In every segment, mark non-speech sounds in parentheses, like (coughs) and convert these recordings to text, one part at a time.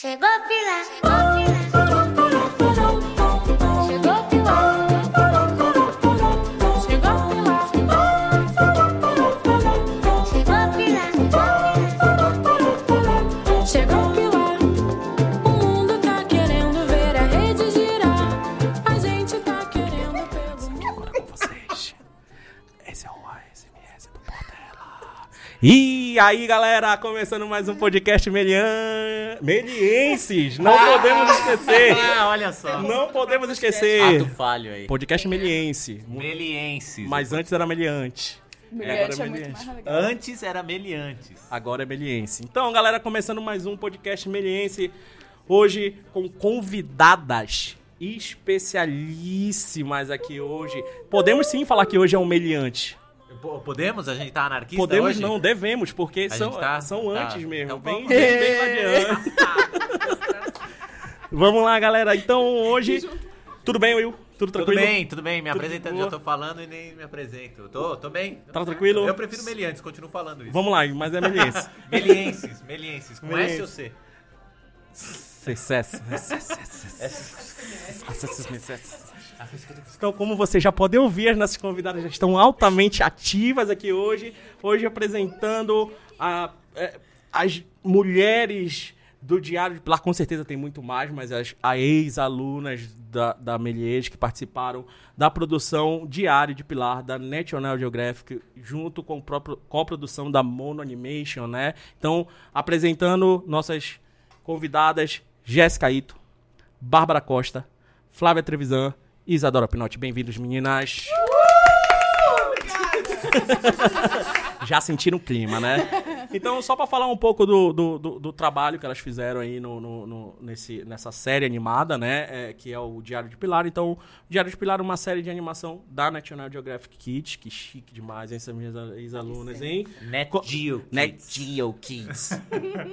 Chegou Pilar, chegou Pilar. E aí, galera, começando mais um podcast Melian... Melienses. Não podemos esquecer. Ah, olha só. Não podemos esquecer. Ato falho aí. Podcast Meliense. Melienses. Mas antes era Meliante. Meliante agora é muito Meliante. mais legal. Antes era Meliantes. Agora é Meliense. Então, galera, começando mais um podcast Meliense. Hoje com convidadas especialíssimas aqui hoje. Podemos sim falar que hoje é um meliante. Podemos? A gente tá anarquista Podemos hoje? não, devemos, porque A são, tá- são tá. antes mesmo. Então, bem, vamos- bem, bem adiante. Vamos lá, galera. Então, hoje... Tudo bem, Will? Tudo Tudo tranquilo? bem, tudo bem. Me Tudo apresentando, já tô falando e nem me apresento. Tô, tô bem. Tá tranquilo? Eu prefiro Meliantes, continuo falando isso. Vamos lá, mas é meliense. Melienses, Melienses. Com Melienses. S ou C? Sucesso. Então, como vocês já podem ouvir, as nossas convidadas já estão altamente ativas aqui hoje. Hoje apresentando a- é, as mulheres do Diário de Pilar. Com certeza tem muito mais, mas as a ex-alunas da, da Melies que participaram da produção Diário de Pilar da National Geographic, junto com a própria coprodução da Mono Animation, né? Então, apresentando nossas convidadas Jéssica Ito, Bárbara Costa, Flávia Trevisan Isadora Pinotti. Bem-vindos, meninas. Já sentiram o clima, né? Então, só para falar um pouco do, do, do- do trabalho que elas fizeram aí no, no- no- nesse, nessa série animada, né? é, que é o Diário de Pilar. Então, o Diário de Pilar é uma série de animação da National Geographic Kids. Que chique demais, hein, essas minhas ex-alunas, hein? Net Co- Geo Net Kids. Geo Kids. (laughs)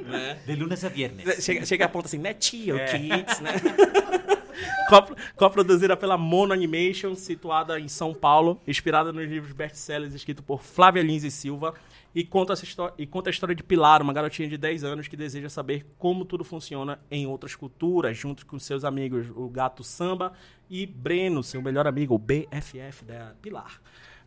né? De lunes a viernes. Chega, chega a ponta assim, Netio É. Kids, né? (laughs) (laughs) Co- Co-produzida pela Mono Animation, situada em São Paulo, inspirada nos livros best-sellers escritos por Flávia Lins e Silva, e conta, e conta a história de Pilar, uma garotinha de 10 anos que deseja saber como tudo funciona em outras culturas, junto com seus amigos, o gato Samba e Breno, seu melhor amigo, o BFF da Pilar.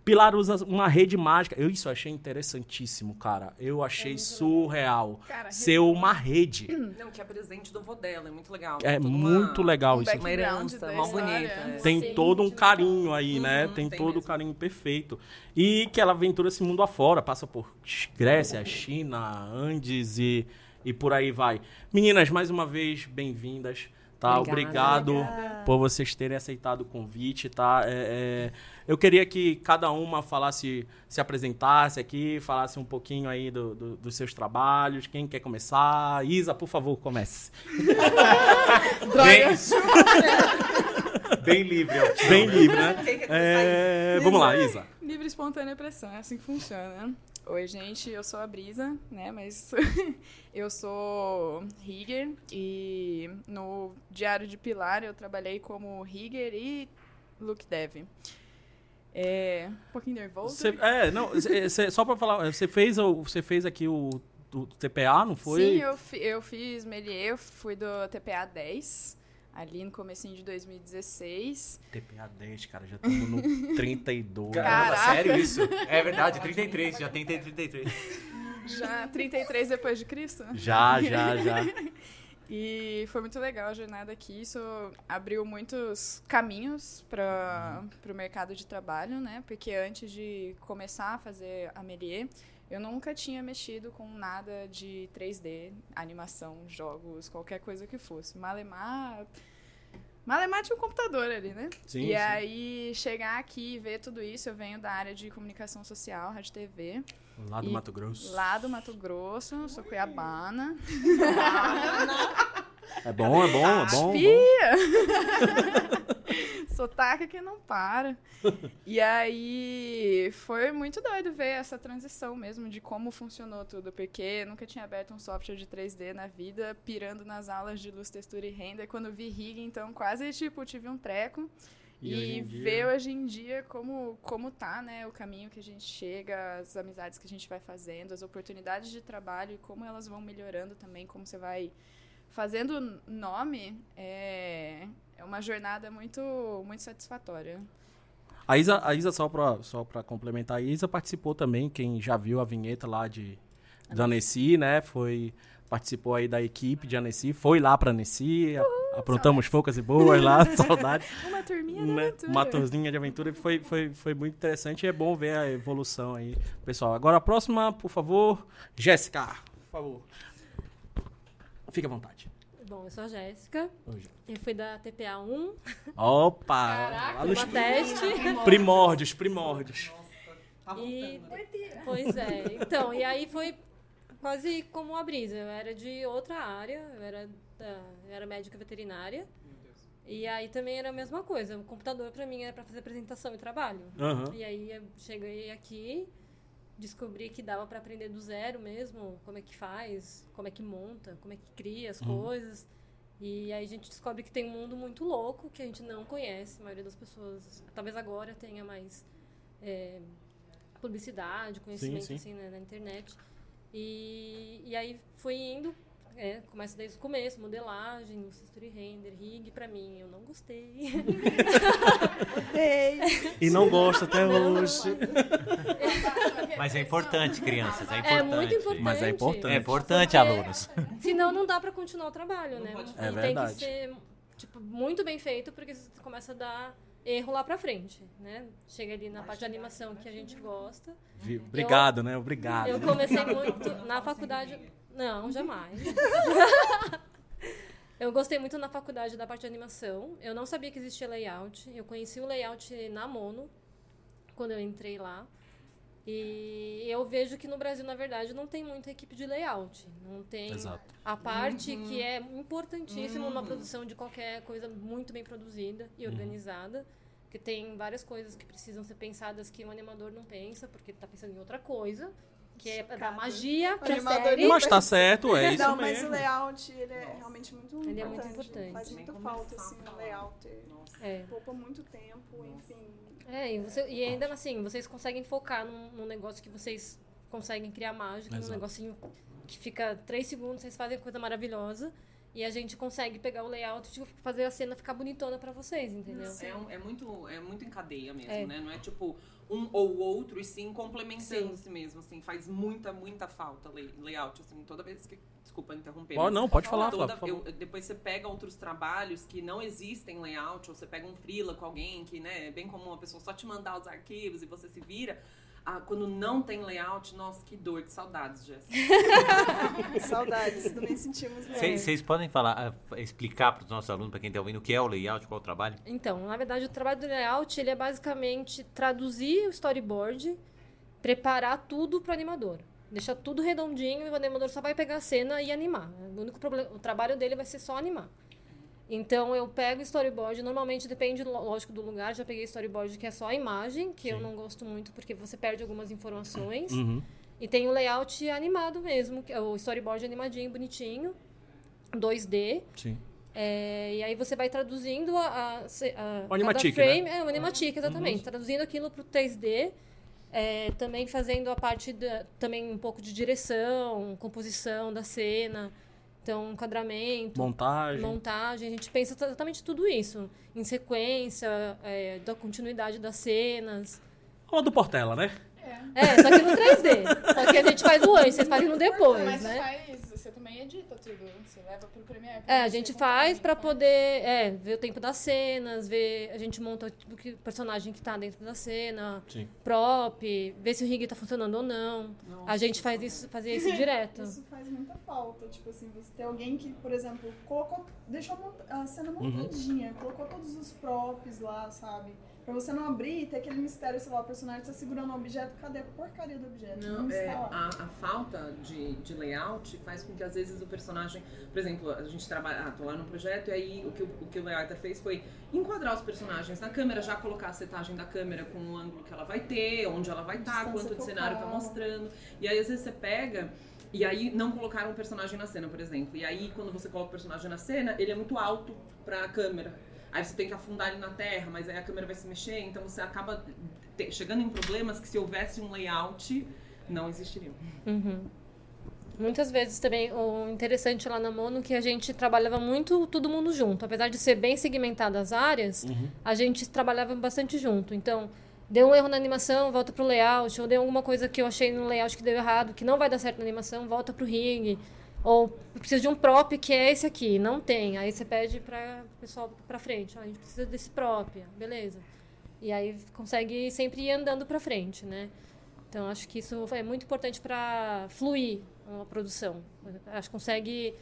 Pilar usa uma rede mágica. Eu isso eu achei interessantíssimo, cara. Eu achei surreal. Cara, Ser uma rede. (clears throat) Não, que é presente do vô dela, é muito legal. É Toda uma- muito legal um isso. Uma herança, mó história. bonita. é. Tem todo um carinho aí, né? Uhum, Tem tem todo o carinho perfeito. E que ela aventura esse mundo afora, passa por Grécia, China, Andes e, e por aí vai. Meninas, mais uma vez, bem-vindas. Tá? Obrigada. Obrigado por vocês terem aceitado o convite, tá? É, é, eu queria que cada uma falasse, se apresentasse aqui, falasse um pouquinho aí do- do- dos seus trabalhos. Quem quer começar? Isa, por favor, comece. (laughs) Bem, (laughs) bem livre. ó. Bem livre, né? Quem quer começar É, vamos lá, Isa. Livre e espontânea pressão, é assim que funciona. Oi, gente, eu sou a Brisa, né? Mas (laughs) eu sou rigger e no Diário de Pilar eu trabalhei como rigger e look dev. É, um pouquinho nervoso. Cê- é, não, cê- cê- só pra falar, você fez, o- você fez aqui o, o TPA, não foi? Sim, eu, fi- eu fiz Melier, eu fui do TPA 10, ali no comecinho de 2016. TPA 10, cara, já estamos no (laughs) 32. Caramba, Caraca. sério isso? É verdade, 33. Já tentei 33. Já 33 depois de Cristo? Já, já, já. (laughs) E foi muito legal a jornada aqui. Isso abriu muitos caminhos para o mercado de trabalho, né? Porque antes de começar a fazer a Melier, eu nunca tinha mexido com nada de 3D, animação, jogos, qualquer coisa que fosse. Malemar. Malemar tinha um computador ali, né? Sim, e sim. aí, chegar aqui e ver tudo isso, eu venho da área de comunicação social, rádio TV, Lá do E Mato Grosso. lá do Mato Grosso, sou cuiabana. É bom, é bom, é bom. Espia! (laughs) Sotaque que não para. E aí foi muito doido ver essa transição mesmo de como funcionou tudo, porque nunca tinha aberto um software de 3D na vida, pirando nas aulas de luz, textura e render. Quando vi rig, então quase tipo tive um treco. E E, hoje dia- ver hoje em dia como, como tá, né, o caminho que a gente chega, as amizades que a gente vai fazendo, as oportunidades de trabalho e como elas vão melhorando também, como você vai fazendo nome é, é uma jornada muito, muito satisfatória. A Isa, a Isa só, pra, só pra complementar, a Isa participou também, quem já viu a vinheta lá de da Annecy, né? Foi, participou aí da equipe de Annecy, foi lá pra Annecy, aprontamos poucas e boas lá, (laughs) saudade. Uma turminha de né? aventura. Uma torzinha de aventura e foi, foi, foi muito interessante e é bom ver a evolução aí, pessoal. Agora a próxima, por favor, Jéssica, por favor. Fique à vontade. Bom, eu sou a Jéssica. Oi, Eu fui da TPA 1, Opa! Caraca, lá nos uma teste. primórdios, primórdios. Tá E, voltando. (laughs) pois é. Então, e aí foi quase como a brisa. Eu era de outra área, eu era, da, eu era médica veterinária. E aí também era a mesma coisa. O computador pra mim era pra fazer apresentação e trabalho. Aham. E aí eu cheguei aqui, descobri que dava pra aprender do zero mesmo, como é que faz, como é que monta, como é que cria as coisas. E aí a gente descobre que tem um mundo muito louco que a gente não conhece, a maioria das pessoas. Talvez agora tenha mais é, publicidade, conhecimento sim. assim né, na internet. E, e aí foi indo, é, começa desde o começo, modelagem, history render, rig, pra mim, eu não gostei. E não gosta até hoje. Mas é importante, crianças. É importante. É muito importante. Mas é importante. É importante, Porque- alunos. Senão não dá pra continuar o trabalho, né? pode e. É tem verdade. que ser tipo, muito bem feito, porque você começa a dar erro lá pra frente, né? Chega ali na parte de animação que a gente gosta. Obrigado, né? Obrigado. Eu comecei muito na faculdade. Não, jamais. (laughs) Eu gostei muito na faculdade da parte de animação. Eu não sabia que existia layout. Eu conheci o layout na Mono, quando eu entrei lá. E eu vejo que no Brasil, na verdade, não tem muita equipe de layout. Não tem Exato. a parte que é importantíssima numa produção de qualquer coisa muito bem produzida e organizada. Porque tem várias coisas que precisam ser pensadas que o animador não pensa, porque ele tá pensando em outra coisa. Que é pra dar magia pra animador série. Mas tá certo, é isso Não, mas mesmo. o layout, ele é realmente muito Ele é importante. muito importante. Faz começar falta, assim, o layout. É. Poupa muito tempo, enfim. É, e, você- e ainda assim, vocês conseguem focar num, num negócio que vocês conseguem criar mágica, num Exato. negocinho que fica três segundos, vocês fazem coisa maravilhosa. E a gente consegue pegar o layout e fazer a cena ficar bonitona pra vocês, entendeu? É, um- é muito, é muito em cadeia mesmo, É. né? Não é tipo um ou outro, e sim complementando-se mesmo, assim. Faz muita, muita falta lay- layout, assim. Toda vez que... Desculpa interromper. Mas não, pode falar, toda- Flávio, eu- depois você pega outros trabalhos que não existem layout, ou você pega um freela com alguém que, né, é bem comum a pessoa só te mandar os arquivos e você se vira. Ah, quando não tem layout, nossa, que dor, que saudades, Jéssica. (laughs) Saudades, também sentimos mesmo. Vocês podem falar, ah, explicar para os nossos alunos, para quem está ouvindo, o que é o layout, qual é o trabalho? Então, na verdade, o trabalho do layout ele é basicamente traduzir o storyboard, preparar tudo para o animador. Deixar tudo redondinho e o animador só vai pegar a cena e animar. O único problema, o trabalho dele vai ser só animar. Então eu pego o storyboard, normalmente depende, lógico, do lugar. Já peguei storyboard que é só a imagem, que eu não gosto muito porque você perde algumas informações. Uhum. E tem o layout animado mesmo, que é o storyboard animadinho, bonitinho, 2D. Sim. É, e aí você vai traduzindo a, a, a O animatic, frame, né? é o animatic, exatamente, traduzindo aquilo para o 3D, é, também fazendo a parte da, também um pouco de direção, composição da cena, então enquadramento, Montagem. montagem, a gente pensa exatamente tudo isso, em sequência, é, da continuidade das cenas. Ou do Portela, né? É, só que no 3D. Só que a gente faz o antes, vocês fazem no depois, Mas né? faz, também edita tudo, você leva pro Premiere. É, a gente faz pra faz. poder é, ver o tempo das cenas, ver a gente monta o que- personagem que tá dentro da cena, Sim. prop, ver se o rig tá funcionando ou não. a gente faz isso, fazia isso direto. (laughs) Isso faz muita falta. Tipo assim, você ter alguém que, por exemplo, colocou. Deixou a cena Uhum. montadinha, colocou todos os props lá, sabe? Pra você não abrir e ter aquele mistério, sei lá, o personagem tá segurando um objeto, cadê a porcaria do objeto? Não, está é, a, a falta de, de layout faz com que às vezes o personagem, por exemplo, a gente trabalha, ah, tô lá no projeto e aí o que o, o, que o layout fez foi enquadrar os personagens na câmera, já colocar a setagem da câmera com o ângulo que ela vai ter, onde ela vai estar, Distância quanto de cenário tá mostrando. E aí às vezes você pega e aí não colocaram o personagem na cena, por exemplo. E aí quando você coloca o personagem na cena, ele é muito alto pra câmera. Aí você tem que afundar ele na terra, mas aí a câmera vai se mexer, então você acaba te- chegando em problemas que se houvesse um layout, não existiriam. Uhum. Muitas vezes também, o interessante lá na Mono que a gente trabalhava muito todo mundo junto. Apesar de ser bem segmentadas as áreas, a gente trabalhava bastante junto. Então, deu um erro na animação, volta pro layout, ou deu alguma coisa que eu achei no layout que deu errado, que não vai dar certo na animação, volta pro rig. Ou precisa de um prop que é esse aqui, não tem. Aí você pede para o pessoal para frente, ó, a gente precisa desse prop, beleza. E aí consegue sempre ir andando para frente, né? Então acho que isso é muito importante para fluir uma produção. Acho que consegue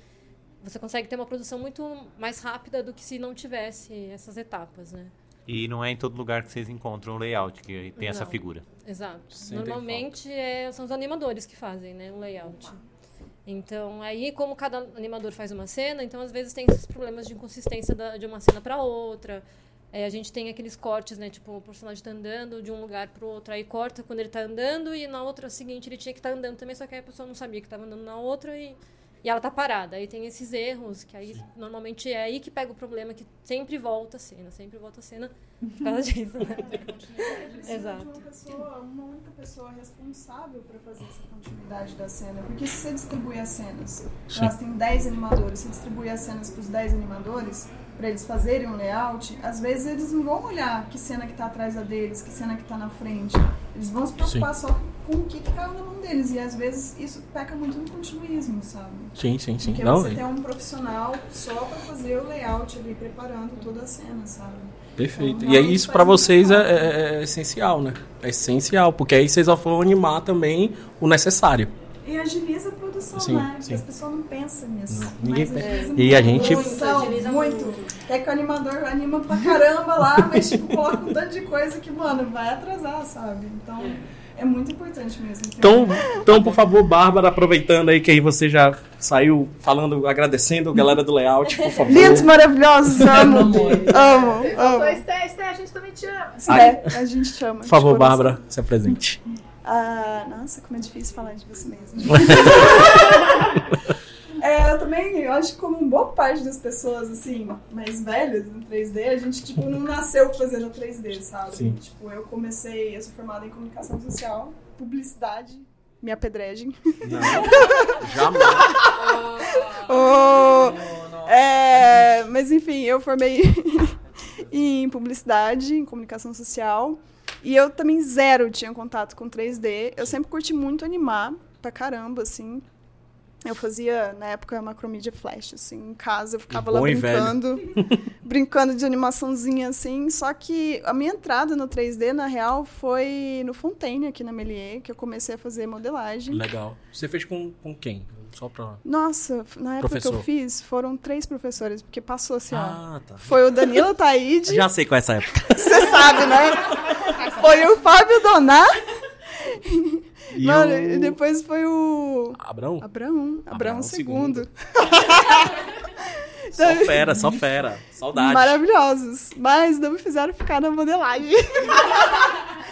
você consegue ter uma produção muito mais rápida do que se não tivesse essas etapas, né? E não é em todo lugar que vocês encontram o layout, que tem essa Não. figura. Exato. Normalmente é, são os animadores que fazem, né, o layout. Então, aí como cada animador faz uma cena, então às vezes tem esses problemas de inconsistência da- de uma cena para outra. É, a gente tem aqueles cortes, né, tipo, o personagem tá andando de um lugar pro outro, aí corta quando ele tá andando e na outra seguinte ele tinha que estar andando também, só que aí a pessoa não sabia que estava andando na outra e e ela tá parada. Aí tem esses erros, que aí normalmente é aí que pega o problema, que sempre volta a cena, sempre volta a cena (laughs) por causa disso, né? Precisa Exato. de uma pessoa, uma única pessoa responsável para fazer essa continuidade da cena. Porque se você distribui as cenas, elas têm 10 animadores, você distribui as cenas para os 10 animadores, para eles fazerem um layout, às vezes eles não vão olhar que cena que tá atrás da deles, que cena que tá na frente. Eles vão se preocupar só com o que, que caiu na mão deles. E às vezes isso peca muito no continuismo, sabe? Sim, sim, sim. Porque Não, você é tem um profissional só para fazer o layout ali, preparando toda a cena, sabe? perfeito. Então, E aí isso muita vocês é, é- é essencial, né? É essencial, porque aí vocês vão animar também o necessário. E agiliza a produção, Sim, né? Porque sim. as pessoas não pensam nisso. Não, ninguém Mas pensa. E a muito gente- produção, Agiliza muito. muito. Quer que o animador anima pra caramba lá, (laughs) mas tipo, coloca um tanto de coisa que, mano, vai atrasar, sabe? Então, é muito importante mesmo. Então, então, por favor, Bárbara, aproveitando aí que aí você já saiu falando, agradecendo a galera do layout, por favor. Lindos, maravilhosos, (laughs) amo. amo, amo. Esté, Esté, a gente também te ama. É, a gente chama. Por favor. Bárbara, se apresente. Ah, nossa, como é difícil falar de você mesmo. (laughs) É, eu também, eu acho que como boa parte das pessoas, assim, mais velhas no 3D, a gente, tipo, não nasceu fazendo 3D, sabe? Sim. Tipo, eu comecei, eu sou formada em comunicação social, publicidade, me apedrejem. Não, jamais. (laughs) Oh, é, mas enfim, eu formei (laughs) em publicidade, em comunicação social. E eu também zero tinha contato com 3D. Eu sempre curti muito animar, pra caramba, assim. Eu fazia, na época, macromídia flash, assim, em casa. Eu ficava lá brincando. (laughs) brincando de animaçãozinha, assim. Só que a minha entrada no 3D, na real, foi no Fontaine, aqui na Melier, que eu comecei a fazer modelagem. Legal. Você fez com, com quem? Só pra. Nossa, na época que Professor. eu fiz, foram três professores, porque passou assim, ó. Ah, tá. Foi o Danilo Taíde, Já sei qual é essa época. você sabe, né? (laughs) Foi o Fábio Doná, (laughs) E mano, o... e depois foi o Abrão? Abraão, Abraão segundo. (laughs) Só fera, só fera. Saudade. Maravilhosos, mas não me fizeram ficar na modelagem.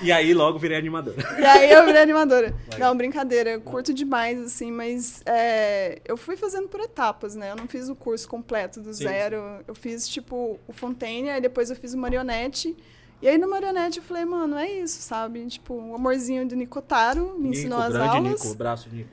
E aí logo virei animador. (laughs) E aí eu virei animadora. Não, brincadeira, eu curto demais, assim, mas é, eu fui fazendo por etapas, né? Eu não fiz o curso completo do Sim, zero. Eu fiz, tipo, o Fontaine, aí depois eu fiz o Marionete. E aí no Marionete eu falei, mano, é isso, sabe? Tipo, o amorzinho do Nicotaro me ensinou Nico, as grande aulas. Nico, braço Nico.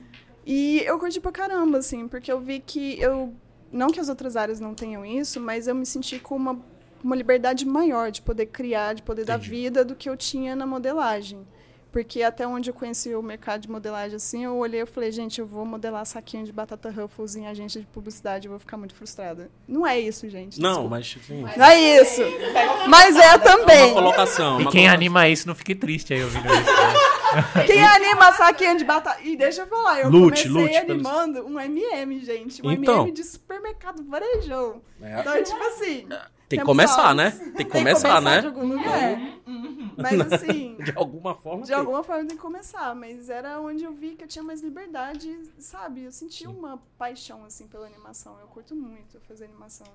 E eu curti pra caramba, assim, porque eu vi que eu. Não que as outras áreas não tenham isso, mas eu me senti com uma, uma liberdade maior de poder criar, de poder dar Entendi. vida do que eu tinha na modelagem. Porque até onde eu conheci o mercado de modelagem, assim, eu olhei e falei, gente, eu vou modelar saquinho de batata Ruffles em agência de publicidade, eu vou ficar muito frustrada. Não é isso, gente. Não, desculpa. mas sim. Não é isso. Mas é É também. uma colocação. E uma quem colocação. anima isso não fique triste aí ouvindo isso. (laughs) Quem anima saquinho de batata. E deixa eu falar, eu Lute, comecei lute pelos- animando um MM, gente. Um Então. MM de supermercado varejão. É. Então, tipo assim. Tem que começar, né? Tem que Tem começar, de né? algum lugar. Mas assim, (laughs) De alguma forma. de tem. alguma forma tem que começar. Mas era onde eu vi que eu tinha mais liberdade, sabe? Eu senti uma paixão, assim, pela animação. Eu curto muito fazer animação.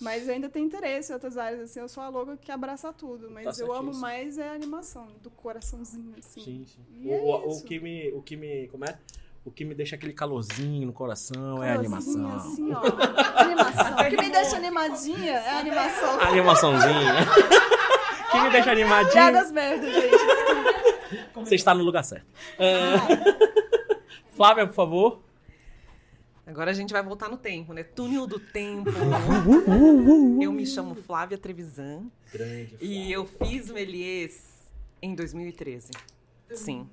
Mas eu ainda tenho interesse em outras áreas, assim. Eu sou a louca que abraça tudo. Mas Tá eu amo mais é a animação, do coraçãozinho, assim. Sim, sim. E O, é o- o que me, o que me, como é? O que me deixa aquele calorzinho no coração é a Calorzinho, animação. Assim, ó. animação. O que me deixa animadinha é a animação. A animaçãozinha. O (laughs) que me deixa animadinho. Piadas merda, gente. Você está no lugar certo. É... Flávia, por favor. Agora a gente vai voltar no tempo, né? Túnel do tempo. eu me chamo Flávia Trevisan Grande. e eu fiz Melies em 2013. Sim.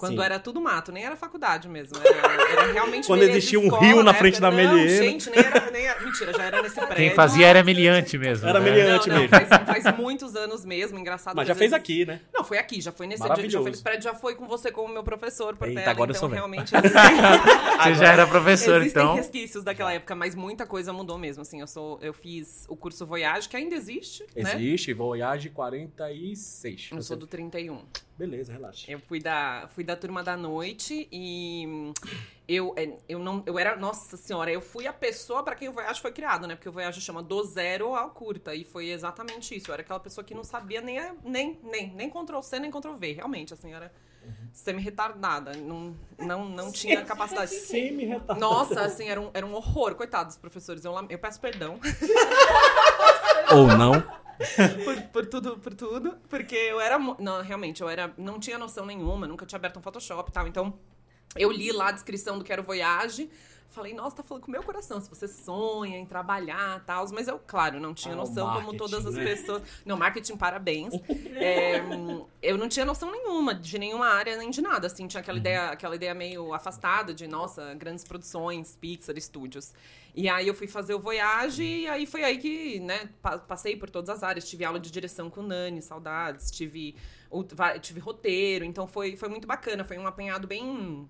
Quando Sim. era tudo mato, nem era faculdade mesmo. Era, era (laughs) realmente Quando existia um escola, rio na né? frente da Melier, né? gente, nem era, nem era- Mentira, já era nesse prédio. Quem fazia era meliante mesmo. Era né? meliante. Não, não, mesmo. faz, faz muitos anos mesmo, engraçado. Mas já fez vezes- aqui, né? Não, foi aqui, já foi nesse dia, já foi nesse prédio, já foi com você como meu professor por Eita, tela, agora eu então sou velho. realmente (laughs) Você já era professor, Existem então. resquícios daquela época, mas muita coisa mudou mesmo. Assim, eu sou, eu fiz o curso Voyage, que ainda existe, né? Existe, Voyage 46. Eu sou do 31. Beleza, relaxa. Eu fui da, fui da turma da noite e eu, é, eu não. Eu era. Nossa senhora, eu fui a pessoa pra quem o Voyage foi criado, né? Porque o Voyage chama do zero ao curta. E foi exatamente isso. Eu era aquela pessoa que não sabia nem, a- nem, nem, nem Ctrl C, nem Ctrl V. Realmente, assim, era semi-retardada. Não, não, não (laughs) tinha capacidade. Semi-retardado. Nossa, assim, era um, era um horror. Coitados dos professores. Eu, eu peço perdão Ou não. (laughs) por, por tudo, por tudo. Porque eu era. Não, realmente, eu era. Não tinha noção nenhuma, nunca tinha aberto um Photoshop e tal. Então, eu li lá a descrição do que era o Voyage. Falei, nossa, tá falando com o meu coração. Se você sonha em trabalhar e tal. Mas eu, claro, não tinha Ah, noção como todas as né? pessoas. (laughs) Não, marketing, parabéns. (laughs) É, eu não tinha noção nenhuma de nenhuma área nem de nada. Assim, tinha aquela, Uhum. ideia, aquela ideia meio afastada de, nossa, grandes produções, Pixar, estúdios. E aí eu fui fazer o Voyage e aí foi aí que, né, pa- passei por todas as áreas. Tive aula de direção com o Nani, saudades. Tive, tive roteiro, então foi, foi muito bacana. Foi um apanhado bem,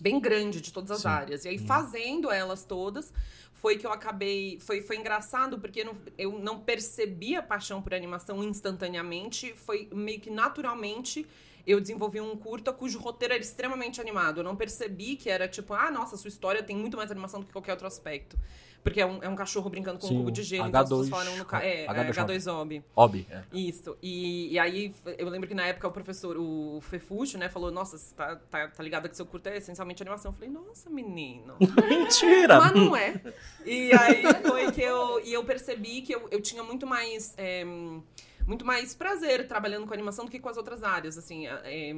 bem grande de todas as Sim. áreas. E aí fazendo elas todas, foi que eu acabei... Foi, foi engraçado porque não, eu não percebi a paixão por animação instantaneamente. Foi meio que naturalmente... Eu desenvolvi um curta cujo roteiro era extremamente animado. Eu não percebi que era tipo, ah, nossa, sua história tem muito mais animação do que qualquer outro aspecto. Porque é um, é um cachorro brincando com Sim, um cubo de gelo. H2 então as pessoas falaram no ca- é, H2 H2OB. Obi. É. Isso. E, e aí, eu lembro que na época o professor, o Fefuxo, né, falou: Nossa, você tá, tá, tá ligado que seu curto é essencialmente animação? Eu falei: Nossa, menino. (laughs) Mentira! Mas não é. E aí foi que eu, e eu percebi que eu, eu tinha muito mais. é, muito mais prazer trabalhando com animação do que com as outras áreas. Assim, é,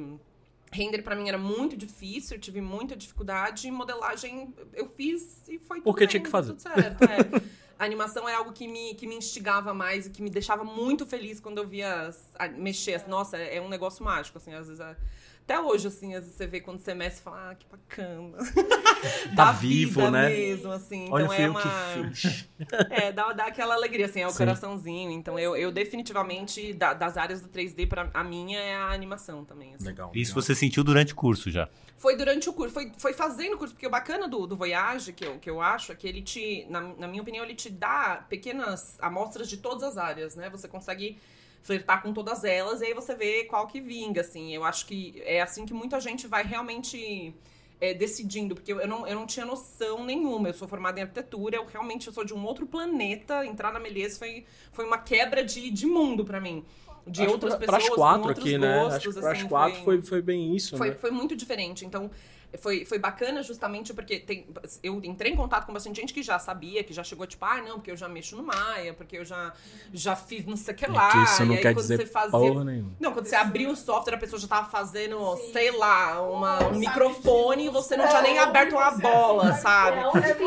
render pra mim era muito difícil, eu tive muita dificuldade. Modelagem eu fiz e foi tudo Porque bem, tinha que fazer. Certo, é. (laughs) A animação era algo que me, que me instigava mais e que me deixava muito feliz quando eu via as- a- mexer. Nossa, é um negócio mágico, assim, às vezes. é- Até hoje, assim, às vezes você vê quando você mexe e fala, ah, que bacana. (laughs) Tá Dá vivo, vida né? mesmo, assim. Olha então é eu uma... que fiz. (laughs) É, dá, dá aquela alegria, assim, é o Sim. coraçãozinho. Então, eu, eu definitivamente, da- das áreas do 3D, pra, a minha é a animação também. assim. Legal. Isso legal. você sentiu durante o curso já. Foi durante o curso, foi, foi fazendo o curso, porque o bacana do, do Voyage, que eu, que eu acho, é que ele te, na, na minha opinião, ele te dá pequenas amostras de todas as áreas, né? Você consegue flertar com todas elas e aí você vê qual que vinga, assim. Eu acho que é assim que muita gente vai realmente é, decidindo, porque eu não, eu não tinha noção nenhuma. Eu sou formada em arquitetura, eu realmente sou de um outro planeta. Entrar na Melies foi, foi uma quebra de, de mundo pra mim. De Acho outras pra- pessoas, pras com quatro outros aqui, né? gostos, Acho que pras assim, quatro foi, foi bem isso, foi, né? foi muito diferente. Então, foi, foi bacana justamente porque tem, eu entrei em contato com bastante gente que já sabia, que já chegou tipo, ah, não, porque eu já mexo no Maia, porque eu já, já fiz não sei o que lá. que isso não e aí, quer quando dizer você fazia. porra nenhuma. Não, quando você abriu o software, a pessoa já tava fazendo, sei lá, uma, um microfone e você não tinha nem aberto uma bola, sabe?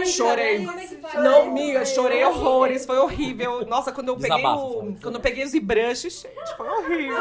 Chorei. Não, amiga, chorei horrores, foi horrível. Nossa, quando eu peguei o. Quando eu peguei os brushes, gente, foi horrível.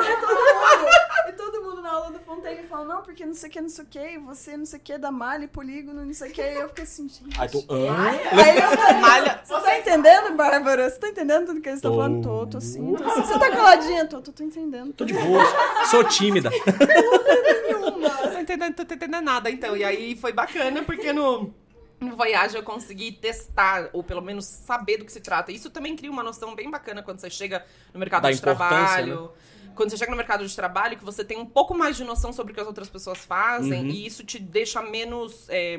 E todo mundo na aula do Fontaine fala, não, porque não sei o que, não sei o que, e você não sei o que, da malha, polígono, não sei o que. E eu fiquei assim, gente. Aí tu. Aí eu tô, Malha. Você tá entendendo, Bárbara? Você tá entendendo tudo que eles estão Tô. falando? Tô, tô sim. Tô, sim. Você tá caladinha? Tô, tô, tô entendendo. Tô de boa. Sou tímida. (laughs) Não tô entendendo, tô entendendo nada, então. E aí foi bacana, porque no, no Voyage eu consegui testar, ou pelo menos saber do que se trata. Isso também cria uma noção bem bacana quando você chega no mercado Da de trabalho. Quando você chega no mercado de trabalho, que você tem um pouco mais de noção sobre o que as outras pessoas fazem, Uhum. e isso te deixa menos. é,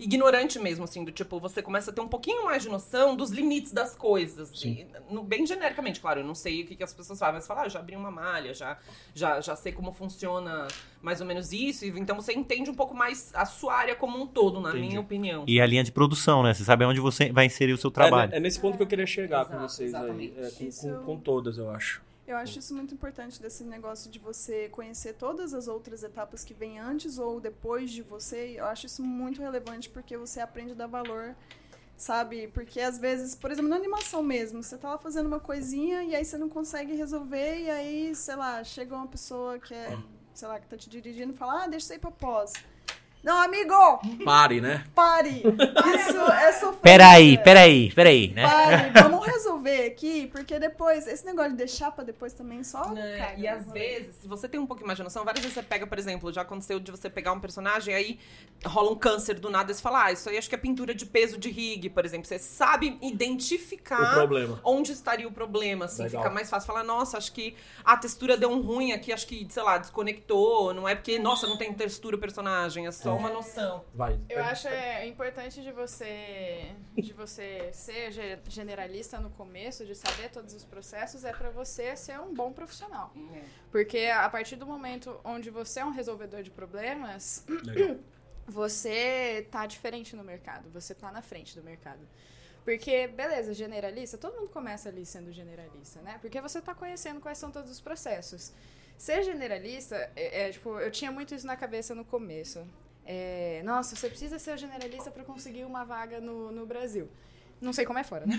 ignorante mesmo, assim, do tipo, você começa a ter um pouquinho mais de noção dos limites das coisas. E, no- bem genericamente, claro, eu não sei o que, que as pessoas fazem, mas falar, ah, já abri uma malha, já, já, já sei como funciona mais ou menos isso, e então você entende um pouco mais a sua área como um todo, na Entendi. minha opinião. E a linha de produção, né? Você sabe onde você vai inserir o seu É, trabalho. é nesse ponto que eu queria chegar com Exato, vocês aí. É, com, com- com todas, eu acho. Eu acho isso muito importante desse negócio de você conhecer todas as outras etapas que vêm antes ou depois de você. Eu acho isso muito relevante porque você aprende a dar valor, sabe? Porque às vezes, por exemplo, na animação mesmo, você tá lá fazendo uma coisinha e aí você não consegue resolver e aí, sei lá, chega uma pessoa que é, sei lá, que tá te dirigindo e fala: "Ah, deixa isso aí pra pós". Não, amigo, Pare, né? pare. Isso é sofrer. Peraí, peraí, peraí, né? Pare, vamos resolver aqui, porque depois, esse negócio de deixar pra depois também só. Né? caga E às rolê. vezes, se você tem um pouquinho mais de noção, várias vezes você pega, por exemplo, já aconteceu de você pegar um personagem, aí rola um câncer do nada e você fala, ah, isso aí acho que é pintura de peso de rig, por exemplo. Você sabe identificar O problema. onde estaria o problema, assim. Legal. Fica mais fácil falar, nossa, acho que a textura deu um ruim aqui, acho que, sei lá, desconectou. Não é porque, nossa, não tem textura o personagem, é só uma noção. Vai. Eu acho é importante de você de você ser ge- generalista no começo, de saber todos os processos, é pra você ser um bom profissional. Porque a partir do momento onde você é um resolvedor de problemas, Legal. (clears throat) você tá diferente no mercado, você tá na frente do mercado. Porque, beleza, generalista, todo mundo começa ali sendo generalista, né? Porque você tá conhecendo quais são todos os processos. Ser generalista, é, é, tipo, eu tinha muito isso na cabeça no começo. É, nossa, você precisa ser generalista para conseguir uma vaga no, no Brasil. Não sei como é fora, né?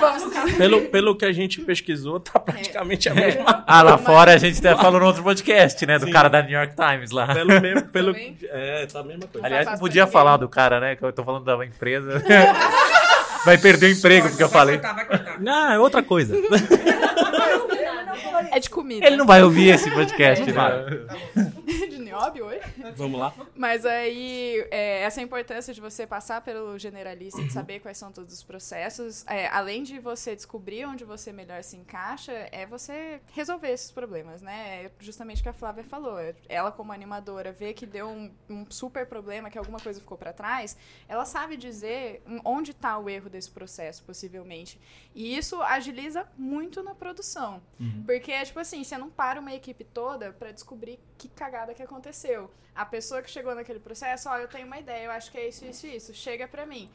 Vamos. Pelo, pelo que a gente pesquisou, tá praticamente a mesma Ah, lá fora a gente até falou no outro podcast, né? Do Sim. cara da New York Times lá. Pelo mesmo. Pelo, Também? é, tá a mesma coisa. Aliás, não podia falar do cara, né? Que eu tô falando da empresa. Vai perder o emprego, porque eu Vai falei. cortar, vai cortar. Não, é outra coisa. É de comida. Ele não vai ouvir esse podcast, Não né? Nióbio hoje. Vamos lá. Mas aí, é, essa importância de você passar pelo generalista, de saber quais são todos os processos, é, além de você descobrir onde você melhor se encaixa, é você resolver esses problemas, né? É justamente o que a Flávia falou. Ela, como animadora, vê que deu um, um super problema, que alguma coisa ficou para trás, ela sabe dizer onde está o erro desse processo, possivelmente. E isso agiliza muito na produção. Porque, tipo assim, você não para uma equipe toda pra descobrir que cagada que aconteceu. A pessoa que chegou naquele processo, ó, eu tenho uma ideia, eu acho que é isso, isso, isso. Chega pra mim.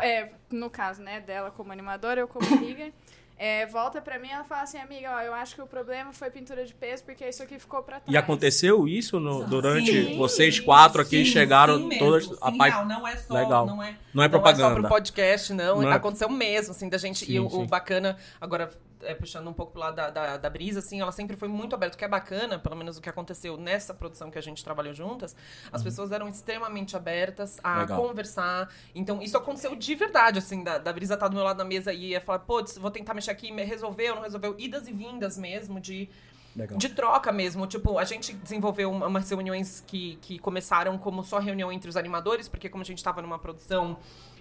É, no caso, né, dela como animadora, eu como amiga. (coughs) é, volta pra mim e ela fala assim, amiga, ó, eu acho que o problema foi pintura de peso, porque isso aqui ficou pra trás. E aconteceu isso no- durante Sim, vocês quatro aqui sim, chegaram sim mesmo, todas sim, a pai não é só, Legal. não é não é Não é só propaganda. pro podcast, não. Não é- Aconteceu mesmo, assim, da gente. Sim, e o, o bacana, agora, é, puxando um pouco pro lado da, da, da Brisa, assim, ela sempre foi muito aberta. O que é bacana, pelo menos o que aconteceu nessa produção que a gente trabalhou juntas, as pessoas eram extremamente abertas a Uhum. Legal. conversar. Então, isso aconteceu de verdade, assim, da, da Brisa tá do meu lado na mesa e ia falar, putz, vou tentar mexer aqui, resolveu, não resolveu. Idas e vindas mesmo, de Legal. de troca mesmo. Tipo, a gente desenvolveu uma- umas reuniões que, que começaram como só reunião entre os animadores, porque como a gente tava numa produção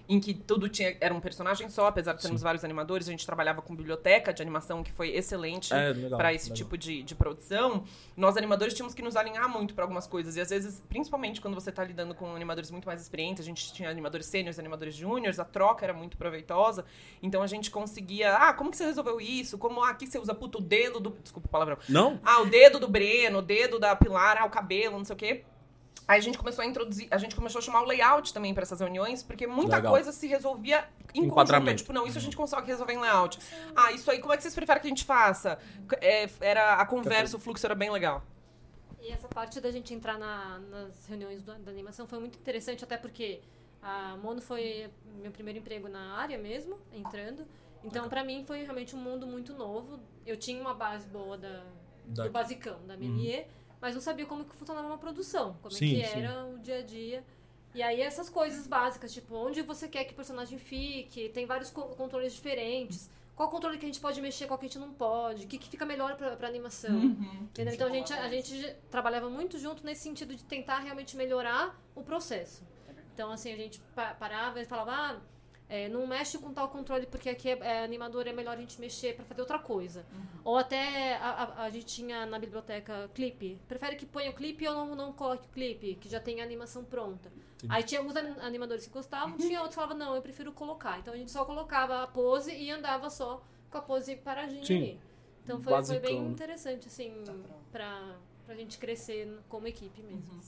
em que tudo tinha era um personagem só, apesar de termos vários animadores, a gente trabalhava com biblioteca de animação que foi excelente É, para esse legal. tipo de, de produção. Nós animadores tínhamos que nos alinhar muito para algumas coisas e às vezes, principalmente quando você tá lidando com animadores muito mais experientes, a gente tinha animadores sêniores, animadores júniores, a troca era muito proveitosa. Então a gente conseguia, ah, como que você resolveu isso? Como ah, aqui você usa puto o dedo do, desculpa o palavrão. Não? Ah, o dedo do Breno, o dedo da Pilar, ah, o cabelo, não sei o quê. Aí a gente começou a introduzir, a gente começou a chamar o layout também para essas reuniões, porque muita Legal. coisa se resolvia em conjunto. Enquadramento. Tipo, não, isso a gente consegue resolver em layout. Ah, isso aí, como é que vocês preferem que a gente faça? É, era a conversa, o fluxo era bem legal. E essa parte da gente entrar na- nas reuniões do- da animação foi muito interessante, até porque a Mono foi meu primeiro emprego na área mesmo, entrando. Então, pra mim, foi realmente um mundo muito novo. Eu tinha uma base boa da, Da- do basicão, da Melier, mas não sabia como que funcionava uma produção, como Sim, é que sim. era o dia a dia. E aí essas coisas básicas, tipo, onde você quer que o personagem fique, tem vários co- controles diferentes. Qual controle que a gente pode mexer, qual que a gente não pode, o que, que fica melhor pra, pra animação. Entendeu? Então a gente, a gente trabalhava muito junto nesse sentido de tentar realmente melhorar o processo. Então, assim, a gente pa- parava e falava, ah, é, não mexe com tal controle porque aqui é, é animador, é melhor a gente mexer pra fazer outra coisa. Ou até a, a- a gente tinha na biblioteca clipe. Prefere que ponha o clipe ou não, não coloque o clipe, que já tem a animação pronta. Aí tinha alguns anim- animadores que gostavam, (laughs) tinha outros que falavam, não, eu prefiro colocar. Então a gente só colocava a pose e andava só com a pose paradinha Sim. ali. Então foi, foi bem Basicão. interessante, assim, pra, pra gente crescer como equipe mesmo.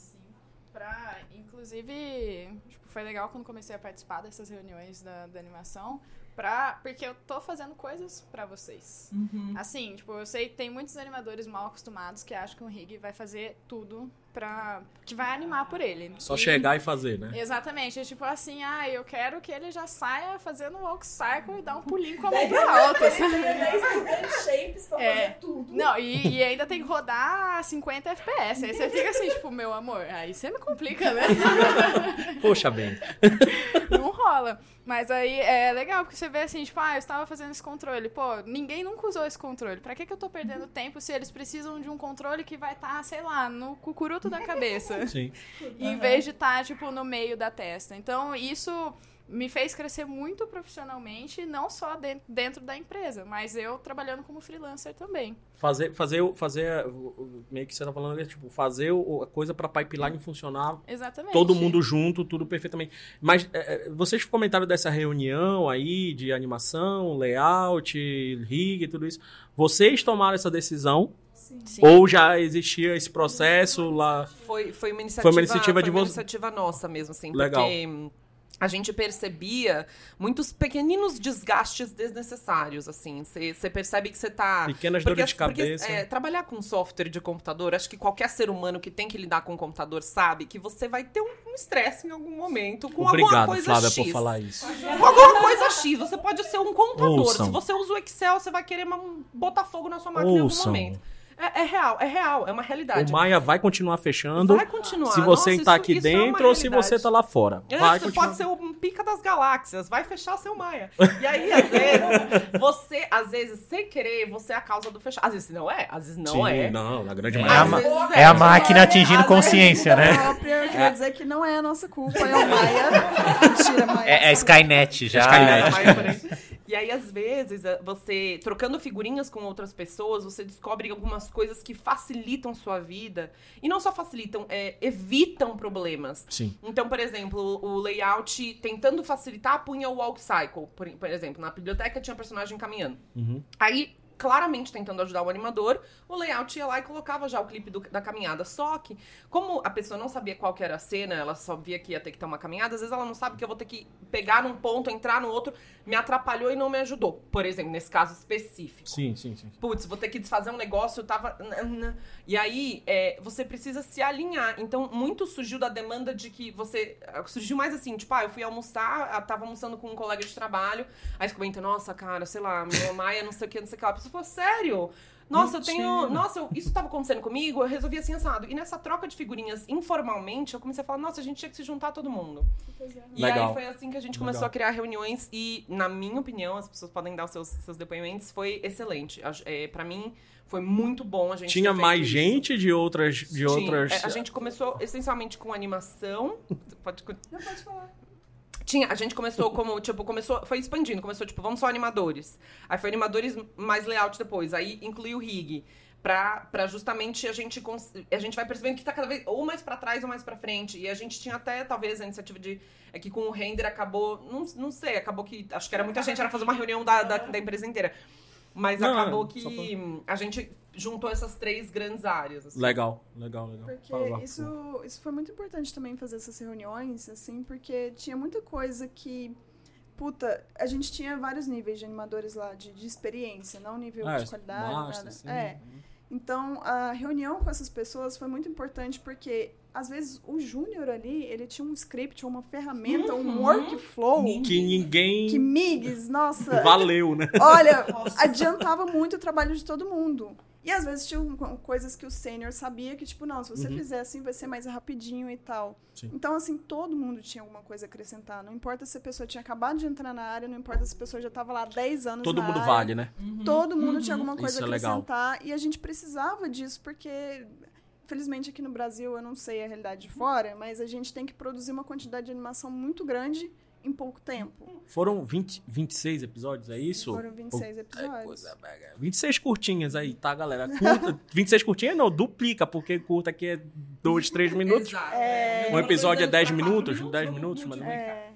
Pra, inclusive, tipo, foi legal quando comecei a participar dessas reuniões da, da animação, pra, porque eu tô fazendo coisas pra vocês. Uhum. Assim, tipo, eu sei que tem muitos animadores mal acostumados que acham que um rig vai fazer tudo pra. que vai animar por ele. Só E- chegar e fazer, né? Exatamente, é tipo assim, ah, eu quero que ele já saia fazendo walk cycle e dar um pulinho com a mão pra alta. sabe? 10 shapes pra É. fazer tudo. Não, e, e ainda tem que rodar a 50 FPS. Aí você fica assim, tipo, meu amor, aí você me complica, né? (laughs) Poxa, bem. (laughs) Não rola. Mas aí é legal, porque você vê assim, tipo, ah, eu estava fazendo esse controle. Pô, ninguém nunca usou esse controle. Pra que, que eu tô perdendo tempo se eles precisam de um controle que vai estar, sei lá, no cucuruto da cabeça? (laughs) Sim. (laughs) em vez de estar, tipo, no meio da testa. Então, isso me fez crescer muito profissionalmente, não só de- dentro da empresa, mas eu trabalhando como freelancer também. Fazer, fazer, fazer meio que você tá falando, tipo, fazer a coisa pra pipeline funcionar Exatamente. todo mundo junto, tudo perfeitamente. Mas é, é, vocês comentaram dessa reunião aí de animação, layout, rig e tudo isso. Vocês tomaram essa decisão Sim. Ou já existia esse processo lá? Foi, foi uma iniciativa, Foi uma iniciativa de foi uma vo- iniciativa nossa mesmo, assim. Legal. Porque a gente percebia muitos pequeninos desgastes desnecessários, assim. Você percebe que você tá... Pequenas Porque, dores de porque, cabeça. é, trabalhar com software de computador, acho que qualquer ser humano que tem que lidar com computador sabe que você vai ter um um estresse em algum momento com alguma Obrigado, coisa Flávia, X. por falar isso. Com alguma coisa X. Você pode ser um contador. Ouçam. Se você usa o Excel, você vai querer botar fogo na sua máquina em algum Ouçam. momento. É, é real, é real, é uma realidade. O Maia vai continuar fechando. Vai continuar. Se você Nossa, tá isso- aqui isso é dentro ou se você tá lá fora. É, vai você continuar. pode ser o pica das galáxias, vai fechar seu Maia. E aí, às (laughs) vezes, você, às vezes, sem querer, você é a causa do fechar. Às vezes não é, às vezes não Sim, é. não, na grande É maioria. a Às ma- vezes É a máquina atingindo consciência, né? própria, eu queria dizer que não é a nossa culpa, é o Maia. (laughs) Mentira, Maia. É, é Skynet já. Skynet. E aí, às vezes, eh, você, trocando figurinhas com outras pessoas, você descobre algumas coisas que facilitam sua vida. E não só facilitam, é, evitam problemas. Sim. Então, por exemplo, o layout tentando facilitar, punha o walk cycle. Por, por exemplo, na biblioteca tinha personagem caminhando. Uhum. Aí, claramente tentando ajudar o animador, o layout ia lá e colocava já o clipe do- da caminhada. Só que, como a pessoa não sabia qual que era a cena, ela só via que ia ter que ter uma caminhada, às vezes ela não sabe que eu vou ter que pegar num ponto, entrar no outro, me atrapalhou e não me ajudou. Por exemplo, nesse caso específico. Sim, sim, sim. Putz, vou ter que desfazer um negócio, eu tava. E aí, é, você precisa se alinhar. Então, muito surgiu da demanda de que você. Surgiu mais assim, tipo, ah, eu fui almoçar, ah, tava almoçando com um colega de trabalho, aí você comenta, nossa, cara, sei lá, meu Maia, não sei o que, não sei o que lá. Pessoa falou, sério? Nossa, eu tenho. Mentira. Nossa, eu- isso tava acontecendo comigo, eu resolvi assim assado. E nessa troca de figurinhas informalmente, eu comecei a falar, nossa, a gente tinha que se juntar todo mundo. E Legal. aí foi assim que a gente Legal. começou a criar reuniões e, na minha opinião, as pessoas podem dar os seus, seus depoimentos, foi excelente. É, para mim, foi muito bom a gente Tinha ter feito mais isso. gente de outras. De Tinha. outras... É, a gente começou essencialmente com animação. (laughs) Pode Não pode falar. Tinha, a gente começou como, tipo, começou, foi expandindo, começou, tipo, vamos só animadores. Aí foi animadores mais layout depois, aí incluiu o rig. Pra, pra justamente a gente, a gente vai percebendo que tá cada vez ou mais pra trás ou mais pra frente. E a gente tinha até, talvez, a iniciativa de. É que com o render acabou. Não, não sei, acabou que. Acho que era muita gente, era fazer uma reunião da, da, da empresa inteira. Mas Não, acabou é, que só a gente juntou essas três grandes áreas. assim. Legal, legal, legal. Porque lá. isso, isso foi muito importante também fazer essas reuniões, assim, porque tinha muita coisa que. Puta, a gente tinha vários níveis de animadores lá, de, de experiência, não nível É, de qualidade, master, nada. sim. É. Então, a reunião com essas pessoas foi muito importante porque, às vezes, o júnior ali, ele tinha um script, uma ferramenta, um workflow Que ninguém que migs, nossa, valeu, né? olha, adiantava muito o trabalho de todo mundo. E às vezes tinham co- coisas que o sênior sabia que, tipo, não, se você Uhum. fizer assim vai ser mais rapidinho e tal. Sim. Então, assim, todo mundo tinha alguma coisa a acrescentar. Não importa se a pessoa tinha acabado de entrar na área, não importa se a pessoa já estava lá há 10 anos Todo na mundo área. vale, né? Todo mundo tinha alguma coisa Isso a é legal. acrescentar. E a gente precisava disso porque, infelizmente, aqui no Brasil, eu não sei a realidade de fora, mas a gente tem que produzir uma quantidade de animação muito grande em pouco tempo. Foram 20, 26 episódios, é isso? Foram 26 É episódios. coisa mega. 26 curtinhas aí, tá, galera? Curta, (laughs) 26 curtinhas não, duplica, porque curta aqui é 2, 3 (laughs) minutos. Exato. É. Um episódio é 10 Pra quatro minutos, 10 não- minutos, mas tinha. É.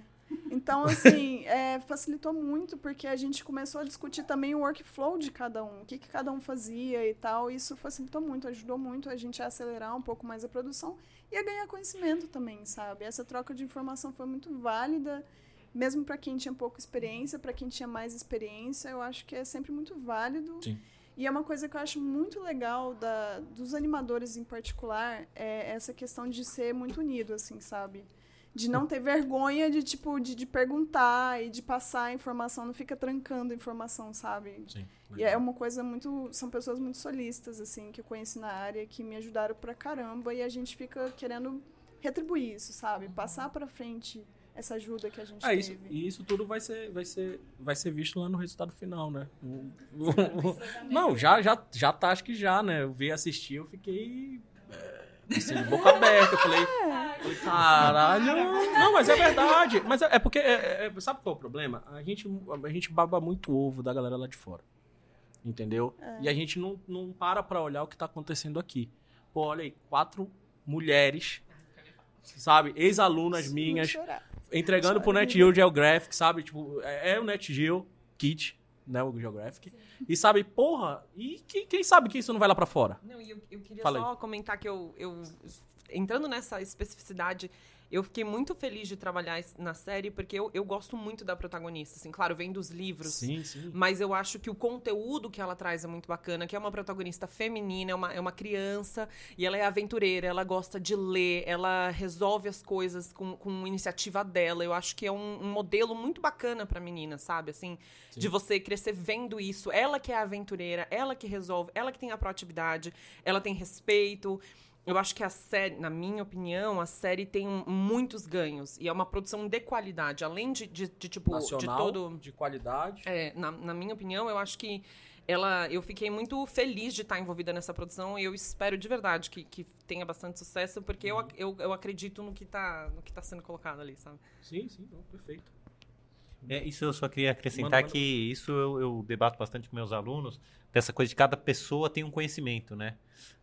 Então, assim, é, facilitou muito, porque a gente começou a discutir também o workflow de cada um, o que, que cada um fazia e tal. E isso facilitou muito, ajudou muito a gente a acelerar um pouco mais a produção e a ganhar conhecimento também, sabe? Essa troca de informação foi muito válida mesmo para quem tinha pouca experiência, para quem tinha mais experiência, eu acho que é sempre muito válido. Sim. E é uma coisa que eu acho muito legal da, dos animadores em particular, é essa questão de ser muito unido, assim, sabe? De não ter vergonha de, tipo, de, de perguntar e de passar a informação, não fica trancando a informação, sabe? Sim. E é uma coisa muito. São pessoas muito solistas, assim, que eu conheci na área, que me ajudaram pra caramba, e a gente fica querendo retribuir isso, sabe? Passar pra frente essa ajuda que a gente É teve. isso, e isso tudo vai ser, vai ser, vai ser visto lá no resultado final, né? O- o- não, já, já, já tá, acho que já, né? Eu vi assistir, eu fiquei assim, de boca aberta. Eu falei, falei, caralho. Não, mas é verdade. Mas é, é porque, é- é- sabe qual é o problema? A gente, a gente baba muito ovo da galera lá de fora. Entendeu? E a gente não, não para pra olhar o que tá acontecendo aqui. Pô, olha aí, quatro mulheres, sabe? Ex-alunas minhas entregando pro NetGeo Geographic, sabe? Tipo, é, é o NetGeo Kit, né? O Geographic. E sabe, porra, e que- quem sabe que isso não vai lá pra fora? Não, e eu, eu queria Fala só comentar que eu, eu, entrando nessa especificidade, eu fiquei muito feliz de trabalhar na série, porque eu, eu gosto muito da protagonista, assim, claro, vem dos livros. Sim, sim. Mas eu acho que o conteúdo que ela traz é muito bacana, que é uma protagonista feminina, é uma, é uma criança, e ela é aventureira, ela gosta de ler, ela resolve as coisas com, com iniciativa dela. Eu acho que é um, um modelo muito bacana pra menina, sabe? Assim, de você crescer vendo isso. Ela que é aventureira, ela que resolve, ela que tem a proatividade, ela tem respeito. Eu acho que a série, na minha opinião, a série tem um- muitos ganhos. E é uma produção de qualidade. Além de, de, de, tipo, Nacional, de todo. de qualidade. É, na, na minha opinião, eu acho que ela, eu fiquei muito feliz de estar envolvida nessa produção e eu espero de verdade que, que tenha bastante sucesso, porque eu, ac- eu, eu acredito no que, tá, no que tá sendo colocado ali, sabe? Sim, sim, não, perfeito. É, isso eu só queria acrescentar Manda, manda. que isso eu, eu debato bastante com meus alunos, dessa coisa de cada pessoa tem um conhecimento, né?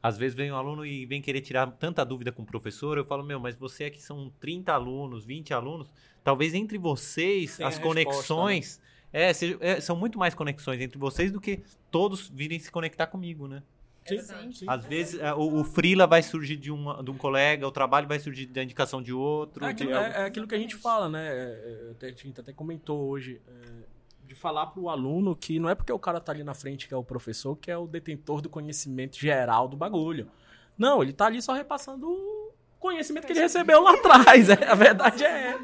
Às vezes vem um aluno e vem querer tirar tanta dúvida com o professor, eu falo, meu, mas você aqui são 30 alunos, 20 alunos, talvez entre vocês Tem as resposta, né? conexões é, é, são muito mais conexões entre vocês do que todos virem se conectar comigo, né? Sim, Sim. sim. Às vezes é, o, o freela vai surgir de, uma, de um colega, o trabalho vai surgir da indicação de outro. É aquilo, de é- é aquilo que a gente fala, né? É, é, até- a gente até comentou hoje. é, de falar pro aluno que não é porque o cara tá ali na frente que é o professor que é o detentor do conhecimento geral do bagulho. Não, ele tá ali só repassando o conhecimento que ele recebeu lá atrás. (laughs) É, a verdade é.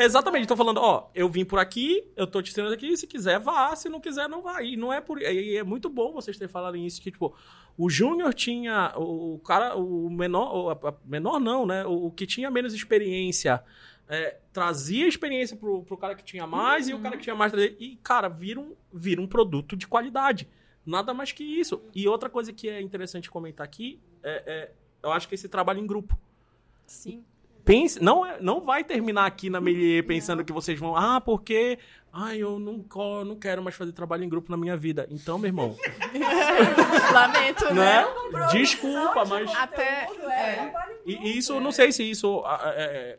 Exatamente, tô falando, ó, eu vim por aqui, eu tô te ensinando aqui, se quiser vá, se não quiser não vai. E não é por e é muito bom vocês terem falado isso que tipo, o Júnior tinha o cara, o menor, o, menor não, né? O, que tinha menos experiência é, trazia experiência pro, pro cara que tinha mais e o cara que tinha mais trazia- e cara, vira um, vira um produto de qualidade. Nada mais que isso. E outra coisa que é interessante comentar aqui é, é eu acho que esse trabalho em grupo. Sim. Pense, não, é- não vai terminar aqui na Melier pensando que vocês vão, ah, porque ai, eu não, não quero mais fazer trabalho em grupo na minha vida. Então, meu irmão, Lamento, né? né? Desculpa, mas Até. É. e, e isso, eu não sei se isso ah, é, é,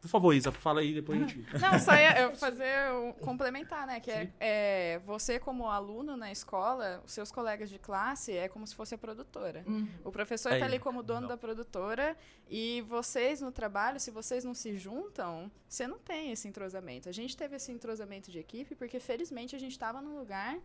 por favor, Isa, fala aí depois a gente. Não, só ia (laughs) eu fazer um, complementar, né? Que é, é, você, como aluno na escola, os seus colegas de classe é como se fosse a produtora. O professor está ali como dono não. da produtora e vocês no trabalho, se vocês não se juntam, você não tem esse entrosamento. A gente teve esse entrosamento de equipe porque, felizmente, a gente estava num lugar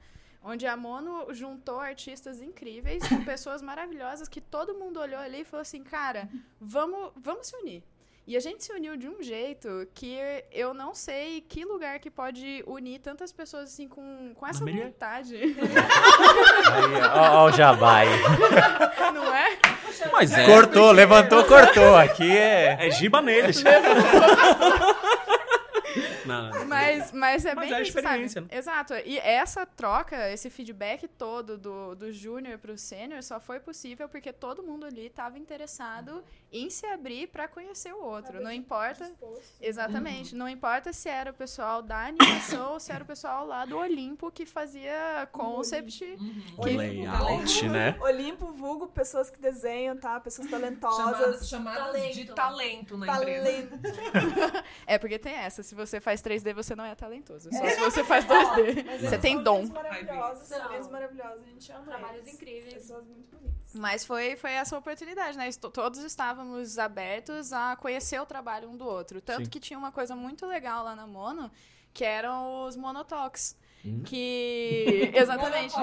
onde a Mono juntou artistas incríveis com pessoas maravilhosas que todo mundo olhou ali e falou assim, cara, vamos, vamos se unir. E a gente se uniu de um jeito que eu não sei que lugar que pode unir tantas pessoas assim com, com essa Melier? vontade. Ó, o jabá aí. (laughs) não é? Mas é. Cortou, levantou, cortou. Aqui é. É giba neles. (laughs) não, não. Mas, mas é Mas bem é a isso, experiência, sabe? Exato. E essa troca, esse feedback todo do, do júnior pro sênior só foi possível porque todo mundo ali estava interessado em se abrir para conhecer o outro. Não importa. Exatamente. Não importa se era o pessoal da animação ou se era o pessoal lá do Olimpo que fazia concept. Que- Layout, né? Olimpo, vulgo, pessoas que desenham, tá? Pessoas talentosas. Chamadas, chamadas de Talento. talento na empresa. Talento. (laughs) É porque tem essa. Se você faz faz 3D, você não é talentoso. Só se você faz 2D. Mas Você tem são dom. maravilhosos, lindos maravilhosos. A gente ama Trabalhos eles. incríveis. Pessoas muito bonitas. Mas foi, foi essa oportunidade, né? Todos estávamos abertos a conhecer o trabalho um do outro. Tanto Sim. que tinha uma coisa muito legal lá na Mono, que eram os monotalks. Hum. Que. (laughs) Exatamente.